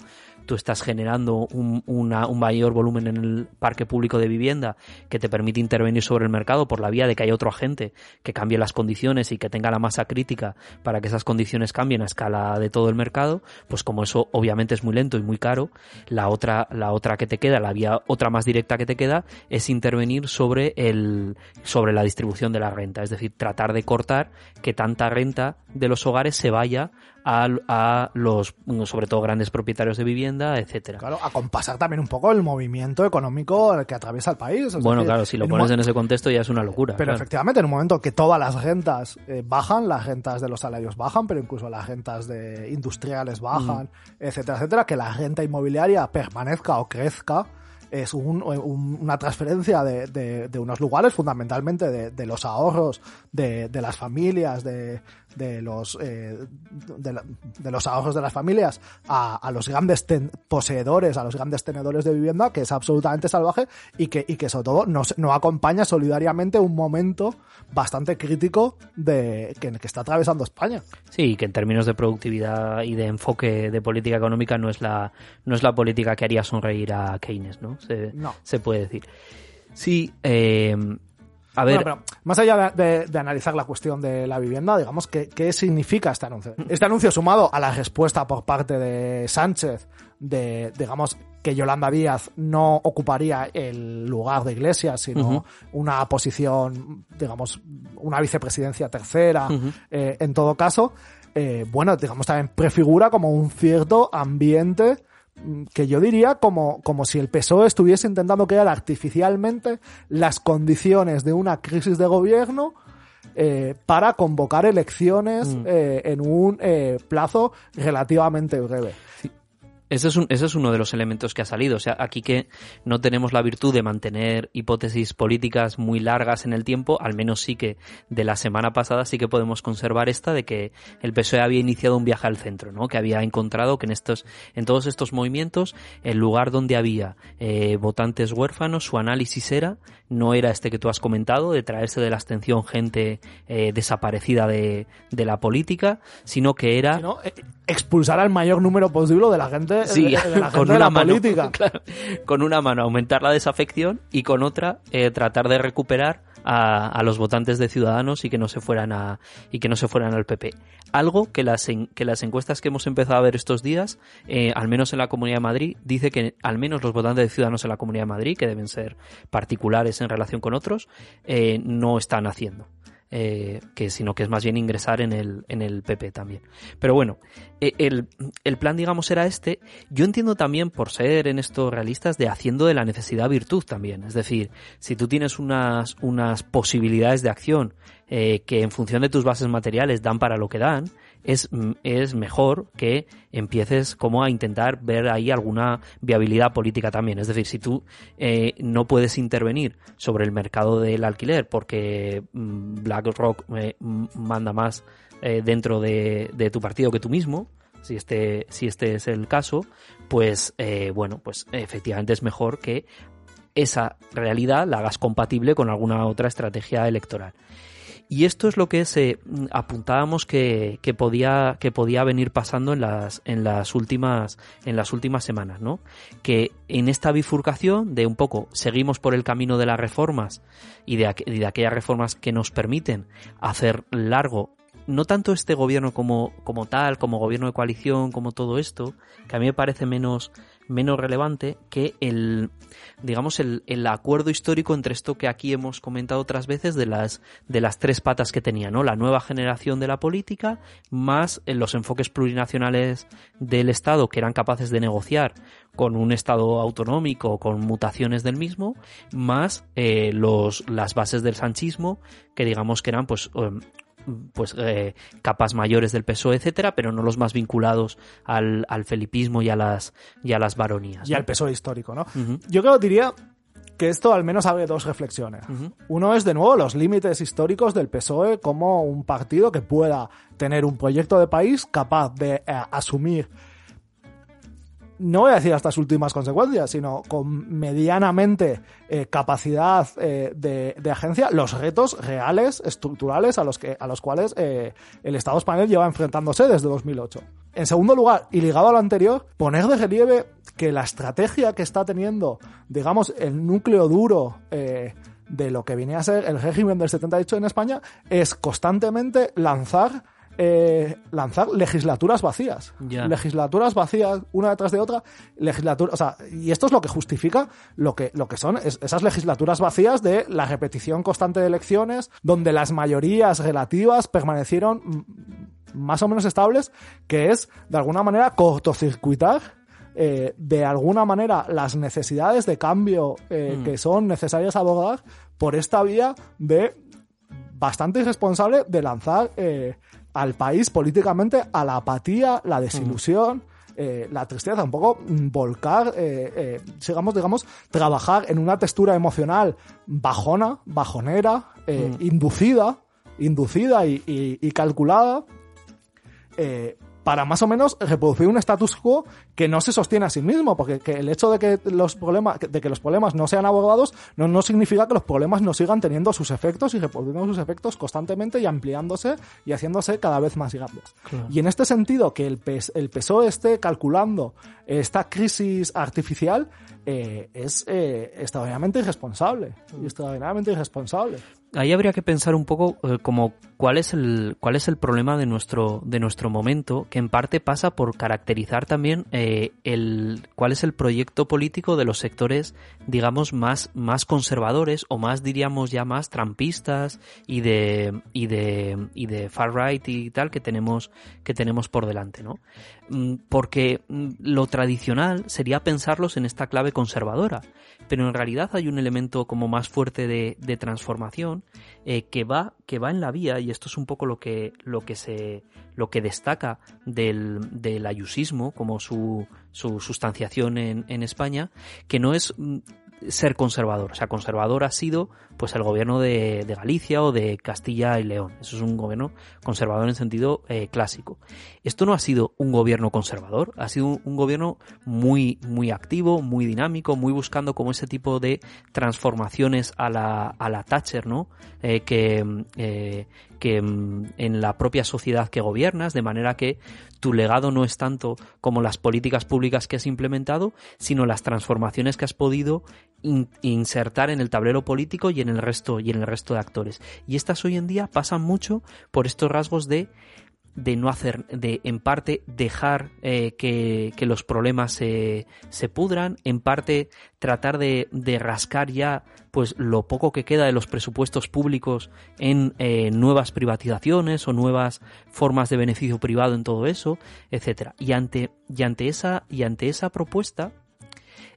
tú estás generando un, una- un mayor volumen en el parque público de vivienda que te permite intervenir sobre el mercado por la vía de que haya otro agente que cambie las condiciones y que tenga la masa crítica para que esas condiciones cambien a escala de todo el mercado, pues como eso obviamente es muy lento y muy caro, la otra, la otra que te queda, la vía otra más directa que te queda, es intervenir sobre el, sobre la distribución de la renta, es decir, tratar de cortar que tanta renta de los hogares se vaya a, a los, sobre todo grandes propietarios de vivienda, etcétera. Claro, a compasar también un poco el movimiento económico que atraviesa el país. Es Bueno, decir, claro, si lo en pones en ese contexto ya es una locura. Pero claro. efectivamente, en un momento que todas las rentas eh, bajan, las rentas de los salarios bajan, pero incluso las rentas de industriales bajan, etcétera, etcétera, que la renta inmobiliaria permanezca o crezca es un- un- una transferencia de, de- de unos lugares, fundamentalmente de, de los ahorros de las familias, de, de los eh, de, la- de los ahorros de las familias a, a los grandes ten- poseedores, a los grandes tenedores de vivienda, que es absolutamente salvaje y que, y que sobre todo no, se- no acompaña solidariamente un momento bastante crítico de que, que está atravesando España. Sí, que en términos de productividad y de enfoque de política económica no es la, no es la política que haría sonreír a Keynes, ¿no? Se, No. se puede decir. Sí, eh, a ver, Bueno, pero más allá de, de- de analizar la cuestión de la vivienda, digamos, ¿qué, ¿qué significa este anuncio? Este anuncio sumado a la respuesta por parte de Sánchez de, digamos, que Yolanda Díaz no ocuparía el lugar de Iglesias, sino una posición, digamos, una vicepresidencia tercera, eh, en todo caso, eh, bueno, digamos, también prefigura como un cierto ambiente mm, que yo diría como, como si el PSOE estuviese intentando crear artificialmente las condiciones de una crisis de gobierno eh, para convocar elecciones Mm. eh, en un eh, plazo relativamente breve. Ese es, un- ese es uno de los elementos que ha salido. O sea, aquí que no tenemos la virtud de mantener hipótesis políticas muy largas en el tiempo, al menos sí que de la semana pasada sí que podemos conservar esta de que el PSOE había iniciado un viaje al centro, ¿no? Que había encontrado que en estos, en todos estos movimientos, el lugar donde había eh, votantes huérfanos, su análisis era, no era este que tú has comentado, de traerse de la abstención gente eh, desaparecida de, de la política, sino que era eh, expulsar al mayor número posible de la gente, Sí, de, de la, gente con de una la mano, política. claro, con una mano aumentar la desafección y con otra eh, tratar de recuperar a, los votantes de Ciudadanos y que no se fueran a y que no se fueran al PP. Algo que las que las encuestas que hemos empezado a ver estos días, eh, al menos en la Comunidad de Madrid, dice que al menos los votantes de Ciudadanos en la Comunidad de Madrid, que deben ser particulares en relación con otros, eh, no están haciendo. Eh, que sino que es más bien ingresar en el, en el PP también. Pero bueno, eh, el, el, plan, digamos, era este. Yo entiendo también, por ser en estos realistas, de haciendo de la necesidad virtud también. Es decir, si tú tienes unas, unas posibilidades de acción eh, que en función de tus bases materiales dan para lo que dan, es, es mejor que empieces como a intentar ver ahí alguna viabilidad política también. Es decir, si tú eh, no puedes intervenir sobre el mercado del alquiler porque mm, BlackRock eh, manda más eh, dentro de, de, tu partido que tú mismo, si este, si este es el caso, pues eh, bueno, pues efectivamente es mejor que esa realidad la hagas compatible con alguna otra estrategia electoral. Y esto es lo que se mm, apuntábamos que, que, podía, que podía venir pasando en las, en las últimas, en las últimas semanas, ¿no? Que en esta bifurcación de un poco seguimos por el camino de las reformas y de, aquellas reformas que nos permiten hacer largo no tanto este gobierno como, como tal, como gobierno de coalición, como todo esto, que a mí me parece menos, menos relevante que el, digamos, el, el, acuerdo histórico entre esto que aquí hemos comentado otras veces de las, de las tres patas que tenía, ¿no? La nueva generación de la política, más los enfoques plurinacionales del Estado que eran capaces de negociar con un Estado autonómico, con mutaciones del mismo, más eh, los, las bases del sanchismo, que digamos que eran pues em, pues eh, capas mayores del PSOE, etcétera, pero no los más vinculados al, al felipismo y a las y a las varonías. Y al PSOE histórico, ¿no? Yo creo diría que esto al menos abre dos reflexiones. Uno es, de nuevo, los límites históricos del PSOE como un partido que pueda tener un proyecto de país capaz de eh, asumir no voy a decir hasta las últimas consecuencias, sino con medianamente eh, capacidad eh, de, de, agencia, los retos reales, estructurales a los, que, a los cuales eh, el Estado español lleva enfrentándose desde 2008. En segundo lugar, y ligado a lo anterior, poner de relieve que la estrategia que está teniendo, digamos, el núcleo duro de lo que viene a ser el régimen del 78 en España es constantemente lanzar eh, lanzar legislaturas vacías. Legislaturas vacías, una detrás de otra. Legislatura, o sea, y esto es lo que justifica lo que, lo que son esas legislaturas vacías de la repetición constante de elecciones, donde las mayorías relativas permanecieron más o menos estables, que es, de alguna manera, cortocircuitar eh, de alguna manera las necesidades de cambio eh, mm. que son necesarias abordar por esta vía de bastante irresponsable de lanzar eh, al país políticamente a la apatía, la desilusión. Eh, la tristeza, un poco volcar, eh, eh, digamos, digamos, trabajar en una textura emocional bajona, bajonera, eh, mm. inducida, inducida y, y, y calculada, eh, para más o menos reproducir un status quo que no se sostiene a sí mismo, porque el hecho de que los problemas, de que los problemas no sean abordados no, no significa que los problemas no sigan teniendo sus efectos y reproduciendo sus efectos constantemente y ampliándose y haciéndose cada vez más grandes. Y en este sentido, que el, el PSOE esté calculando esta crisis artificial eh, es eh, extraordinariamente irresponsable. Y extraordinariamente irresponsable ahí habría que pensar un poco eh, como cuál es el cuál es el problema de nuestro de nuestro momento que en parte pasa por caracterizar también eh, el cuál es el proyecto político de los sectores digamos más más conservadores o más diríamos ya más trampistas y de y de y de far right y tal que tenemos que tenemos por delante no mm, porque mm, lo tradicional sería pensarlos en esta clave conservadora pero en realidad hay un elemento como más fuerte de, de transformación eh, que va que va en la vía y esto es un poco lo que lo que se lo que destaca del, del ayusismo como su, su sustanciación en, en España que no es mm, ser conservador. O sea, conservador ha sido pues el gobierno de, de Galicia o de Castilla y León. Eso es un gobierno conservador en sentido eh, clásico. Esto no ha sido un gobierno conservador, ha sido un, gobierno muy, muy activo, muy dinámico, muy buscando como ese tipo de transformaciones a la, a la Thatcher, ¿no? Eh, que, eh, que mm, en la propia sociedad que gobiernas, de manera que tu legado no es tanto como las políticas públicas que has implementado, sino las transformaciones que has podido in- insertar en el tablero político y en el resto y en el resto de actores. Y estas hoy en día pasan mucho por estos rasgos de de no hacer, de en parte dejar eh, que, que los problemas se, se pudran, en parte tratar de, de rascar ya pues lo poco que queda de los presupuestos públicos en eh, nuevas privatizaciones o nuevas formas de beneficio privado en todo eso, etcétera. Y ante, y ante esa, y ante esa propuesta,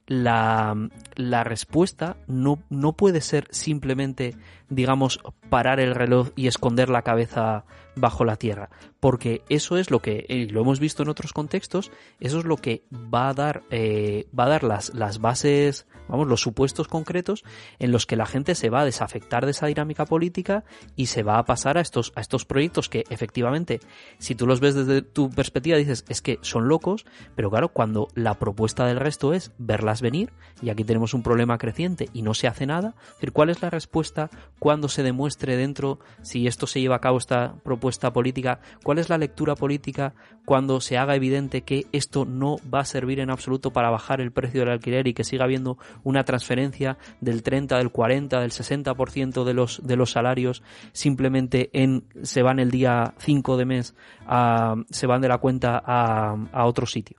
la, la respuesta no, no puede ser simplemente, digamos, parar el reloj y esconder la cabeza bajo la tierra, porque eso es lo que, y lo hemos visto en otros contextos, eso es lo que va a dar, eh, va a dar las, las bases, vamos, los supuestos concretos en los que la gente se va a desafectar de esa dinámica política y se va a pasar a estos, a estos proyectos que efectivamente, si tú los ves desde tu perspectiva, dices, es que son locos, pero claro, cuando la propuesta del resto es verlas venir, y aquí tenemos un problema creciente y no se hace nada, es decir, ¿cuál es la respuesta cuando se demuestre dentro si esto se lleva a cabo esta propuesta política? ¿Cuál es la lectura política cuando se haga evidente que esto no va a servir en absoluto para bajar el precio del alquiler y que siga habiendo una transferencia del 30, del 40, del 60% de los, de los salarios simplemente en, se van el día 5 de mes, a, se van de la cuenta a, a otro sitio?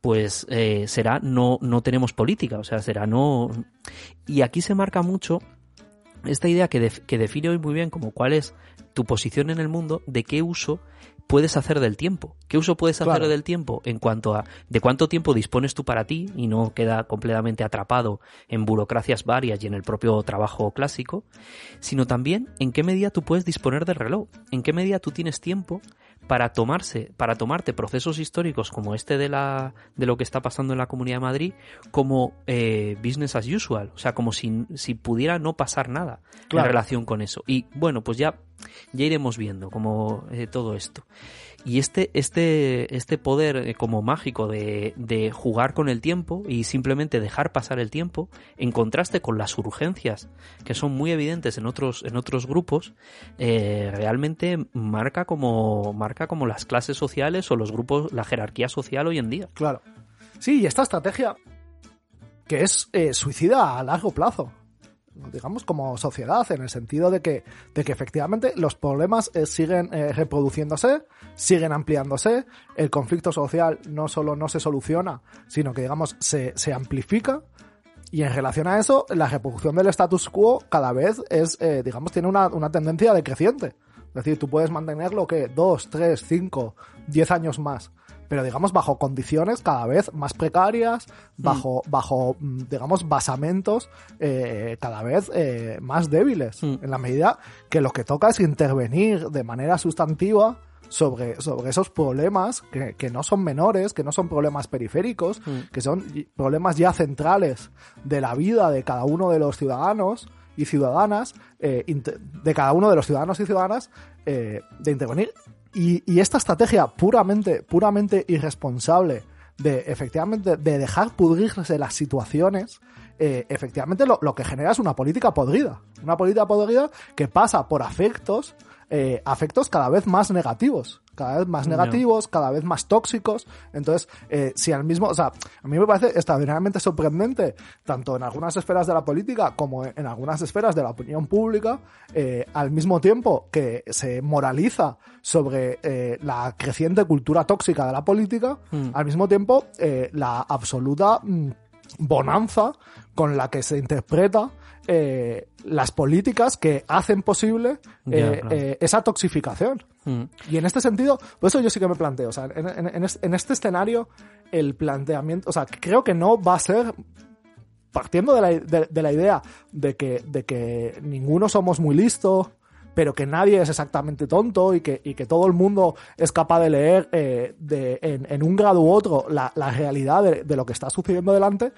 pues eh, será no, no tenemos política, o sea, será no... Y aquí se marca mucho esta idea que, def- que define hoy muy bien como cuál es tu posición en el mundo, de qué uso puedes hacer del tiempo. ¿Qué uso puedes hacer Claro. del tiempo en cuanto a de cuánto tiempo dispones tú para ti y no queda completamente atrapado en burocracias varias y en el propio trabajo clásico, sino también en qué medida tú puedes disponer del reloj, en qué medida tú tienes tiempo para tomarse, para tomarte procesos históricos como este de la de lo que está pasando en la Comunidad de Madrid como eh, business as usual, o sea, como si, si pudiera no pasar nada Claro. en relación con eso. Y bueno, pues ya ya iremos viendo como eh, todo esto. Y este, este, este poder eh, como mágico de, de jugar con el tiempo y simplemente dejar pasar el tiempo, en contraste con las urgencias que son muy evidentes en otros, en otros grupos, eh, realmente marca como, marca como las clases sociales o los grupos, la jerarquía social hoy en día. Claro. Sí, y esta estrategia que es eh, suicida a largo plazo, digamos como sociedad, en el sentido de que, de que efectivamente los problemas eh, siguen eh, reproduciéndose, siguen ampliándose, el conflicto social no solo no se soluciona, sino que digamos se, se amplifica. Y en relación a eso, la reproducción del status quo cada vez es, eh, digamos, tiene una, una tendencia decreciente. Es decir, tú puedes mantenerlo que dos, tres, cinco, diez años más, pero digamos bajo condiciones cada vez más precarias, bajo, bajo mm, digamos, basamentos eh, cada vez eh, más débiles, Mm. en la medida que lo que toca es intervenir de manera sustantiva sobre, sobre esos problemas que, que no son menores, que no son problemas periféricos, que son problemas ya centrales de la vida de cada uno de los ciudadanos y ciudadanas, eh, de cada uno de los ciudadanos y ciudadanas, eh, de intervenir. Y, y esta estrategia puramente, puramente irresponsable de efectivamente de dejar pudrirse las situaciones, eh, efectivamente lo, lo que genera es una política podrida. Una política podrida que pasa por afectos, eh, afectos cada vez más negativos. Cada vez más No. negativos, cada vez más tóxicos. Entonces, eh, si al mismo, o sea, a mí me parece extraordinariamente sorprendente, tanto en algunas esferas de la política como en algunas esferas de la opinión pública, al mismo tiempo que se moraliza sobre la creciente cultura tóxica de la política, al mismo tiempo la absoluta mm, bonanza con la que se interpreta eh, las políticas que hacen posible eh, claro. eh, esa toxificación. Mm. Y en este sentido, por eso yo sí que me planteo, o sea, en, en- en este escenario, el planteamiento, o sea, creo que no va a ser partiendo de la, de, de la idea de que, de que ninguno somos muy listos, pero que nadie es exactamente tonto y que, y que todo el mundo es capaz de leer eh, de, en, en un grado u otro la, la realidad de, de lo que está sucediendo delante,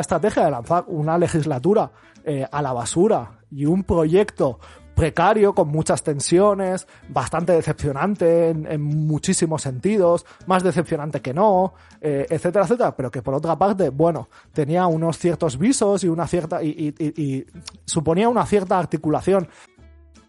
esta estrategia de lanzar una legislatura eh, a la basura y un proyecto precario, con muchas tensiones, bastante decepcionante en, muchísimos sentidos, más decepcionante que no, eh, etcétera, etcétera, pero que por otra parte, bueno, tenía unos ciertos visos y una cierta, y suponía una cierta articulación.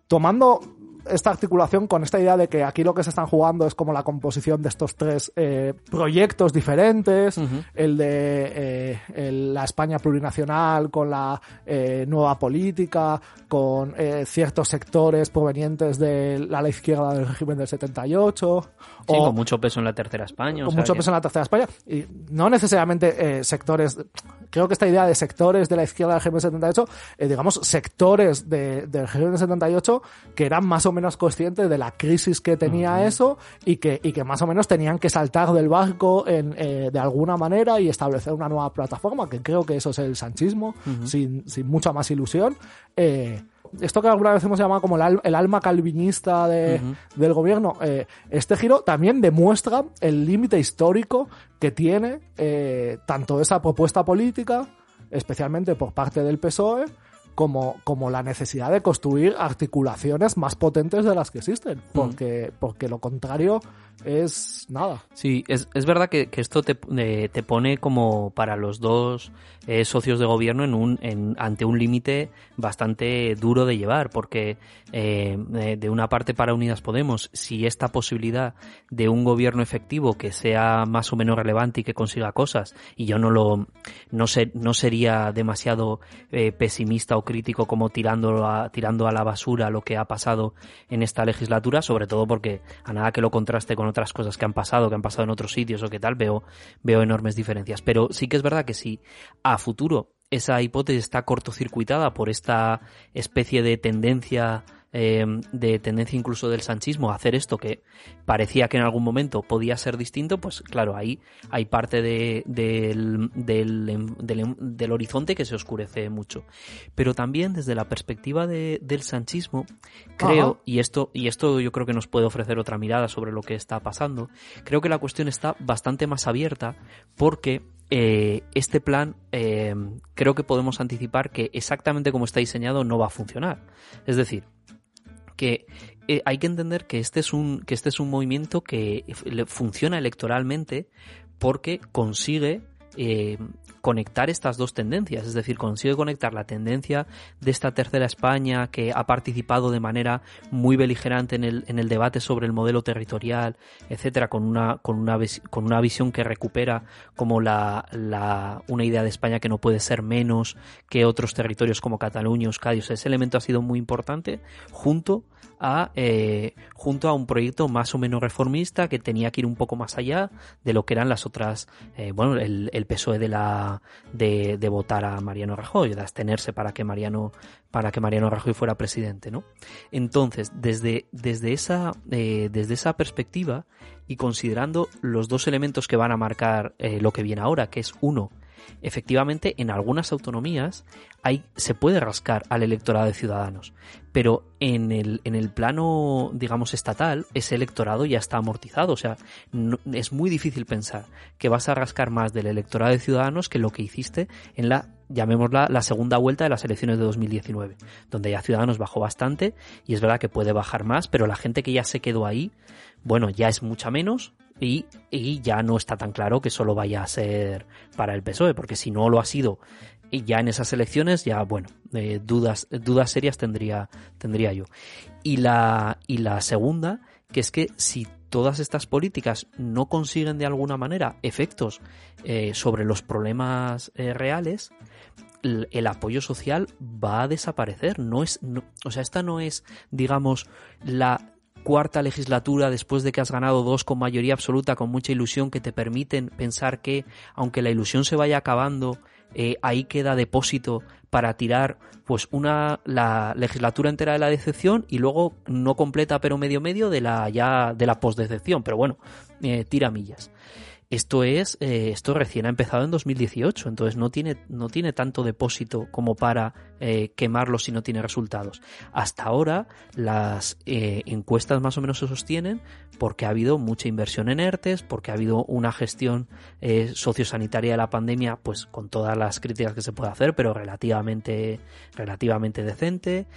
Tomando esta articulación con esta idea de que aquí lo que se están jugando es como la composición de estos tres eh, proyectos diferentes, el de eh, la España plurinacional con la eh, nueva política, con ciertos sectores provenientes de la, izquierda del régimen del 78. Sí, o, con mucho peso en la tercera España. Con mucho peso en la tercera España. Y no necesariamente sectores, creo que esta idea de sectores de la izquierda del régimen del 78, digamos, sectores de, del régimen del 78 que eran más o menos conscientes de la crisis que tenía eso y que, y que más o menos tenían que saltar del barco en, eh, de alguna manera y establecer una nueva plataforma, que creo que eso es el sanchismo, sin, sin mucha más ilusión. Eh, esto que alguna vez hemos llamado como el, alma calvinista de, del gobierno, eh, este giro también demuestra el límite histórico que tiene tanto esa propuesta política, especialmente por parte del PSOE, como, como la necesidad de construir articulaciones más potentes de las que existen, mm. porque, porque lo contrario es nada. Sí, es, es verdad que, que esto te, eh, te, pone como para los dos eh, socios de gobierno en un, ante un límite bastante duro de llevar, porque eh, de una parte para Unidas Podemos, si esta posibilidad de un gobierno efectivo que sea más o menos relevante y que consiga cosas, y yo no lo no, sé, no sería demasiado pesimista o crítico como tirando tirando a la basura lo que ha pasado en esta legislatura, sobre todo porque a nada que lo contraste con otras cosas que han pasado, que han pasado en otros sitios o qué tal, veo, veo enormes diferencias. Pero sí que es verdad que si a futuro esa hipótesis está cortocircuitada por esta especie de tendencia Em, de tendencia incluso del sanchismo a hacer esto que parecía que en algún momento podía ser distinto, pues claro, ahí hay parte de, del, del, del, horizonte que se oscurece mucho. Pero también desde la perspectiva de, del sanchismo, creo, y esto, y esto yo creo que nos puede ofrecer otra mirada sobre lo que está pasando, creo que la cuestión está bastante más abierta porque eh, este plan eh, creo que podemos anticipar que exactamente como está diseñado no va a funcionar. Es decir, que eh, hay que entender que este es un que este es un movimiento que funciona electoralmente porque consigue eh, conectar estas dos tendencias, es decir, consigue conectar la tendencia de esta tercera España que ha participado de manera muy beligerante en el, en el debate sobre el modelo territorial, etcétera, con una, con una, con una visión que recupera como la, la, una idea de España que no puede ser menos que otros territorios como Cataluña, Euskadi. O sea, ese elemento ha sido muy importante junto eh, junto a un proyecto más o menos reformista que tenía que ir un poco más allá de lo que eran las otras, eh, bueno, el, PSOE de la, de, votar a Mariano Rajoy, de abstenerse para que Mariano, para que Mariano Rajoy fuera presidente, ¿no? Entonces, desde, desde esa, eh, desde esa perspectiva y considerando los dos elementos que van a marcar lo que viene ahora, que es uno, efectivamente en algunas autonomías hay, se puede rascar al electorado de ciudadanos, pero en el, en el plano, digamos, estatal, ese electorado ya está amortizado. O sea, es muy difícil pensar que vas a rascar más del electorado de ciudadanos que lo que hiciste en la llamémosla la segunda vuelta de las elecciones de 2019, donde ya Ciudadanos bajó bastante y es verdad que puede bajar más, pero la gente que ya se quedó ahí, bueno, ya es mucha menos, y, y, ya no está tan claro que solo vaya a ser para el PSOE, porque si no lo ha sido y ya en esas elecciones, ya bueno, eh, dudas, dudas serias tendría, tendría yo. Y la, y la segunda, que es que si todas estas políticas no consiguen de alguna manera efectos eh, sobre los problemas eh, reales, el, apoyo social va a desaparecer. No es, o sea, esta no es, digamos, la cuarta legislatura después de que has ganado dos con mayoría absoluta, con mucha ilusión, que te permiten pensar que, aunque la ilusión se vaya acabando, eh, ahí queda depósito para tirar pues una la legislatura entera de la decepción y luego no completa pero medio medio de la ya de la postdecepción pero bueno eh, tira millas esto es, eh, esto recién ha empezado en 2018, entonces no tiene, no tiene tanto depósito como para eh, quemarlo si no tiene resultados. Hasta ahora las eh, encuestas más o menos se sostienen porque ha habido mucha inversión en ERTES, porque ha habido una gestión sociosanitaria de la pandemia, pues con todas las críticas que se puede hacer, pero relativamente, relativamente decente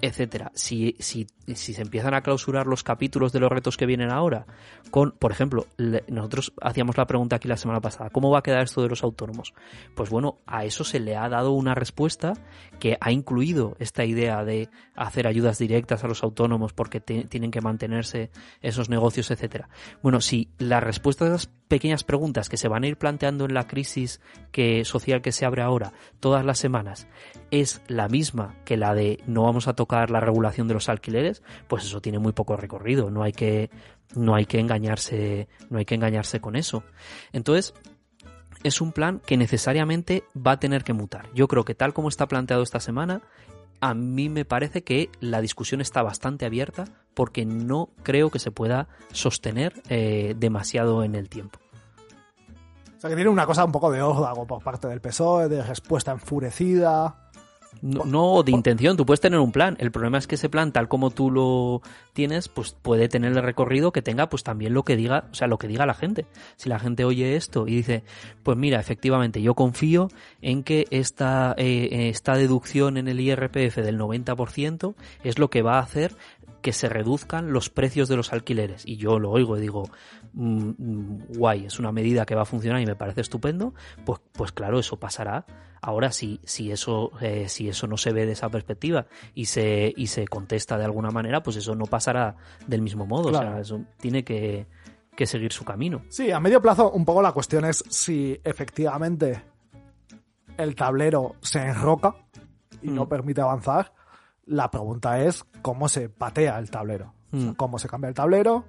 etcétera. Si, si, si se empiezan a clausurar los capítulos de los retos que vienen ahora, con, por ejemplo, nosotros hacíamos la pregunta aquí la semana pasada, ¿cómo va a quedar esto de los autónomos? Pues bueno, a eso se le ha dado una respuesta que ha incluido esta idea de hacer ayudas directas a los autónomos porque tienen que mantenerse esos negocios, etcétera. Bueno, si la respuesta a esas pequeñas preguntas que se van a ir planteando en la crisis que, social que se abre ahora todas las semanas es la misma que la de no vamos a tocar la regulación de los alquileres, pues eso tiene muy poco recorrido, no hay que no hay que engañarse, no hay que engañarse con eso. Entonces, es un plan que necesariamente va a tener que mutar. Yo creo que tal como está planteado esta semana, a mí me parece que la discusión está bastante abierta porque no creo que se pueda sostener eh, demasiado en el tiempo. Sea que tiene una cosa un poco de órdago por parte del PSOE, de respuesta enfurecida. No, de intención, tú puedes tener un plan. El problema es que ese plan, tal como tú lo tienes, pues puede tener el recorrido que tenga, pues también lo que diga, o sea, lo que diga la gente. Si la gente oye esto y dice, pues mira, efectivamente, yo confío en que esta, eh, esta deducción en el IRPF del 90% es lo que va a hacer que se reduzcan los precios de los alquileres. Y yo lo oigo y digo, guay, es una medida que va a funcionar y me parece estupendo, pues, pues claro, eso pasará Ahora, si, si, eso, eh, si eso no se ve de esa perspectiva y se, y se contesta de alguna manera, pues eso no pasará del mismo modo. O sea, eso tiene que, seguir su camino. Sí, a medio plazo un poco la cuestión es si efectivamente el tablero se enroca y no mm. permite avanzar. La pregunta es cómo se patea el tablero. Mm. cómo se cambia el tablero,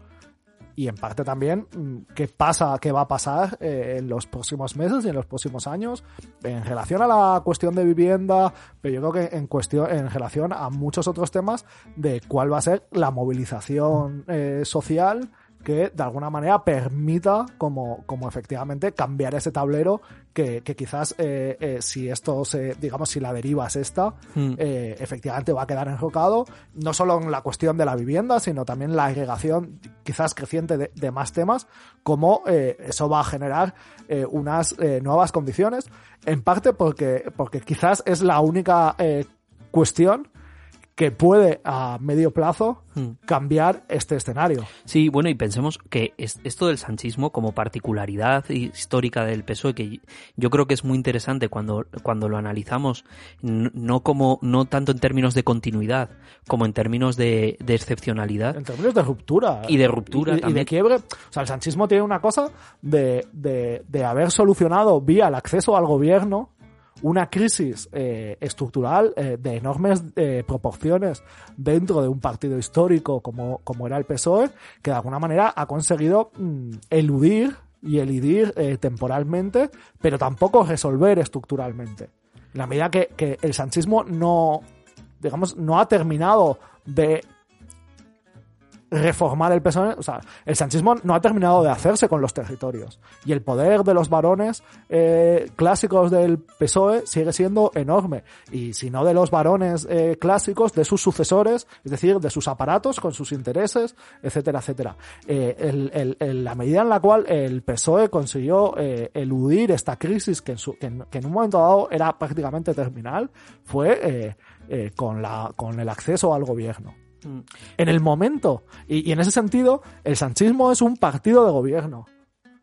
y en parte también mm, qué pasa, qué va a pasar eh, en los próximos meses y en los próximos años en relación a la cuestión de vivienda, pero yo creo que en cuestión, en relación a muchos otros temas de cuál va a ser la movilización eh, social que de alguna manera permita como, como efectivamente cambiar ese tablero que, que quizás eh, eh, si esto se, digamos, si la deriva es esta, hmm. eh, efectivamente va a quedar enrocado, no solo en la cuestión de la vivienda, sino también la agregación quizás creciente de, de más temas, como eh, eso va a generar eh, unas eh, nuevas condiciones, en parte porque, porque quizás es la única cuestión que puede a medio plazo hmm. cambiar este escenario. Sí, bueno, y pensemos que esto del sanchismo como particularidad histórica del PSOE, que yo creo que es muy interesante cuando, cuando lo analizamos, no como, no tanto en términos de continuidad, como en términos de, excepcionalidad. En términos de ruptura. Y de ruptura y, de quiebre. O sea, el sanchismo tiene una cosa de, de, de haber solucionado vía el acceso al gobierno una crisis eh, estructural eh, de enormes eh, proporciones dentro de un partido histórico como, como era el PSOE, que de alguna manera ha conseguido mm, eludir y elidir temporalmente, pero tampoco resolver estructuralmente. En la medida que, que el sanchismo no, digamos, no ha terminado de reformar el PSOE. O sea, el sanchismo no ha terminado de hacerse con los territorios. Y el poder de los varones eh, clásicos del PSOE sigue siendo enorme. Y si no de los varones eh, clásicos, de sus sucesores, es decir, de sus aparatos con sus intereses, etcétera, etcétera. Eh, el, el, la medida en la cual el PSOE consiguió eh, eludir esta crisis que en, su, que en, que en, un momento dado era prácticamente terminal fue eh, eh, con, la, con el acceso al gobierno. En el momento. Y, en ese sentido, el sanchismo es un partido de gobierno.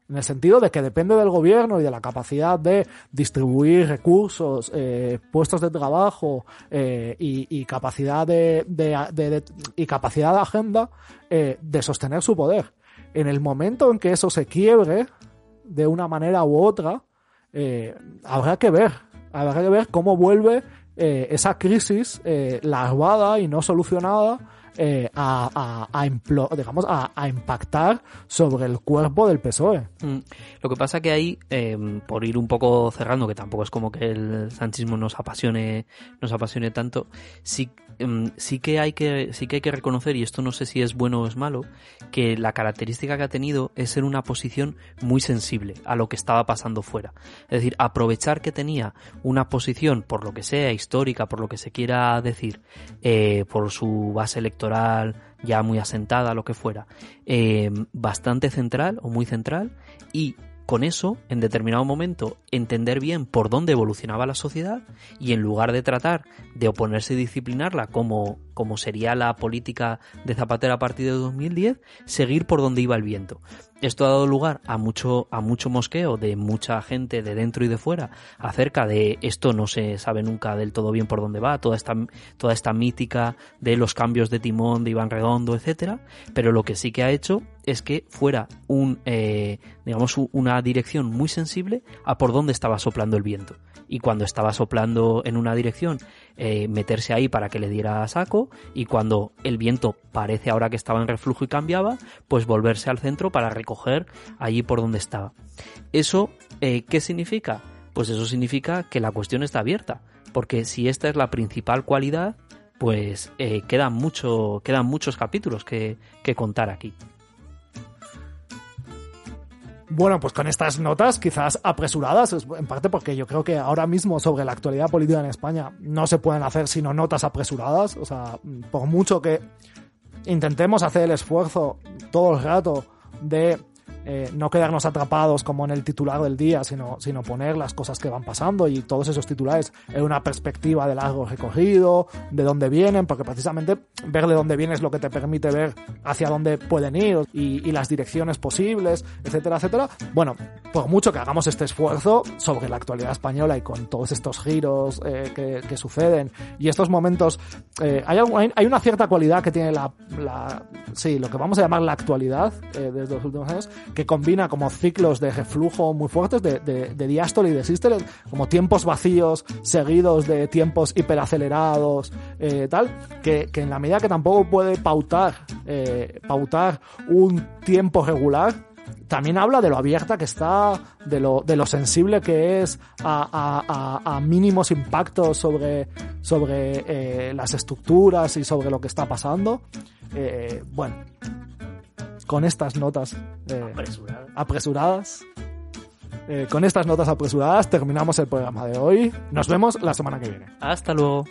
En el sentido de que depende del gobierno y de la capacidad de distribuir recursos, eh, puestos de trabajo eh, y, capacidad de, y capacidad de agenda eh, de sostener su poder. En el momento en que eso se quiebre de una manera u otra, habrá que ver, habrá que ver cómo vuelve eh, esa crisis eh, larvada y no solucionada eh, a, a, a, impactar sobre el cuerpo del PSOE. Mm. Lo que pasa que ahí, em, por ir un poco cerrando, que tampoco es como que el sanchismo nos apasione, nos apasione tanto, sí, sí que hay que, sí que hay que reconocer, y esto no sé si es bueno o es malo, que la característica que ha tenido es ser una posición muy sensible a lo que estaba pasando fuera. Es decir, aprovechar que tenía una posición, por lo que sea, histórica, por lo que se quiera decir, eh, por su base electoral, ya muy asentada, lo que fuera, eh, bastante central o muy central y con eso, en determinado momento, entender bien por dónde evolucionaba la sociedad y en lugar de tratar de oponerse y disciplinarla como, como sería la política de Zapatero a partir de 2010, seguir por donde iba el viento. Esto ha dado lugar a mucho, a mucho mosqueo de mucha gente de dentro y de fuera acerca de esto no se sabe nunca del todo bien por dónde va, toda esta, toda esta mítica de los cambios de timón de Iván Redondo, etcétera, pero lo que sí que ha hecho es que fuera un, eh, digamos, una dirección muy sensible a por dónde estaba soplando el viento. Y cuando estaba soplando en una dirección, eh, meterse ahí para que le diera saco, y cuando el viento parece ahora que estaba en reflujo y cambiaba, pues volverse al centro para recoger allí por donde estaba. ¿Eso eh, qué significa? Pues eso significa que la cuestión está abierta, porque si esta es la principal cualidad, pues quedan, mucho, quedan muchos capítulos que contar aquí. Bueno, pues con estas notas quizás apresuradas, en parte porque yo creo que ahora mismo sobre la actualidad política en España no se pueden hacer sino notas apresuradas, o sea, por mucho que intentemos hacer el esfuerzo todo el rato de eh, no quedarnos atrapados como en el titular del día, sino, sino poner las cosas que van pasando y todos esos titulares en una perspectiva de largo recorrido, de dónde vienen, porque precisamente ver de dónde viene es lo que te permite ver hacia dónde pueden ir y, y las direcciones posibles, etcétera, etcétera. Bueno, por mucho que hagamos este esfuerzo sobre la actualidad española y con todos estos giros eh, que, que, suceden y estos momentos, eh, hay, hay, una cierta cualidad que tiene la, la, sí, lo que vamos a llamar la actualidad eh, desde los últimos años, que combina como ciclos de reflujo muy fuertes de, de, diástole y de sístole, como tiempos vacíos seguidos de tiempos hiperacelerados, eh, tal, que, que, en la medida que tampoco puede pautar, eh, pautar un tiempo regular, también habla de lo abierta que está, de lo, de lo sensible que es a, mínimos impactos sobre, sobre eh, las estructuras y sobre lo que está pasando. Bueno, con estas notas eh, apresuradas. Eh, con estas notas apresuradas terminamos el programa de hoy. Nos vemos la semana que viene. Hasta luego.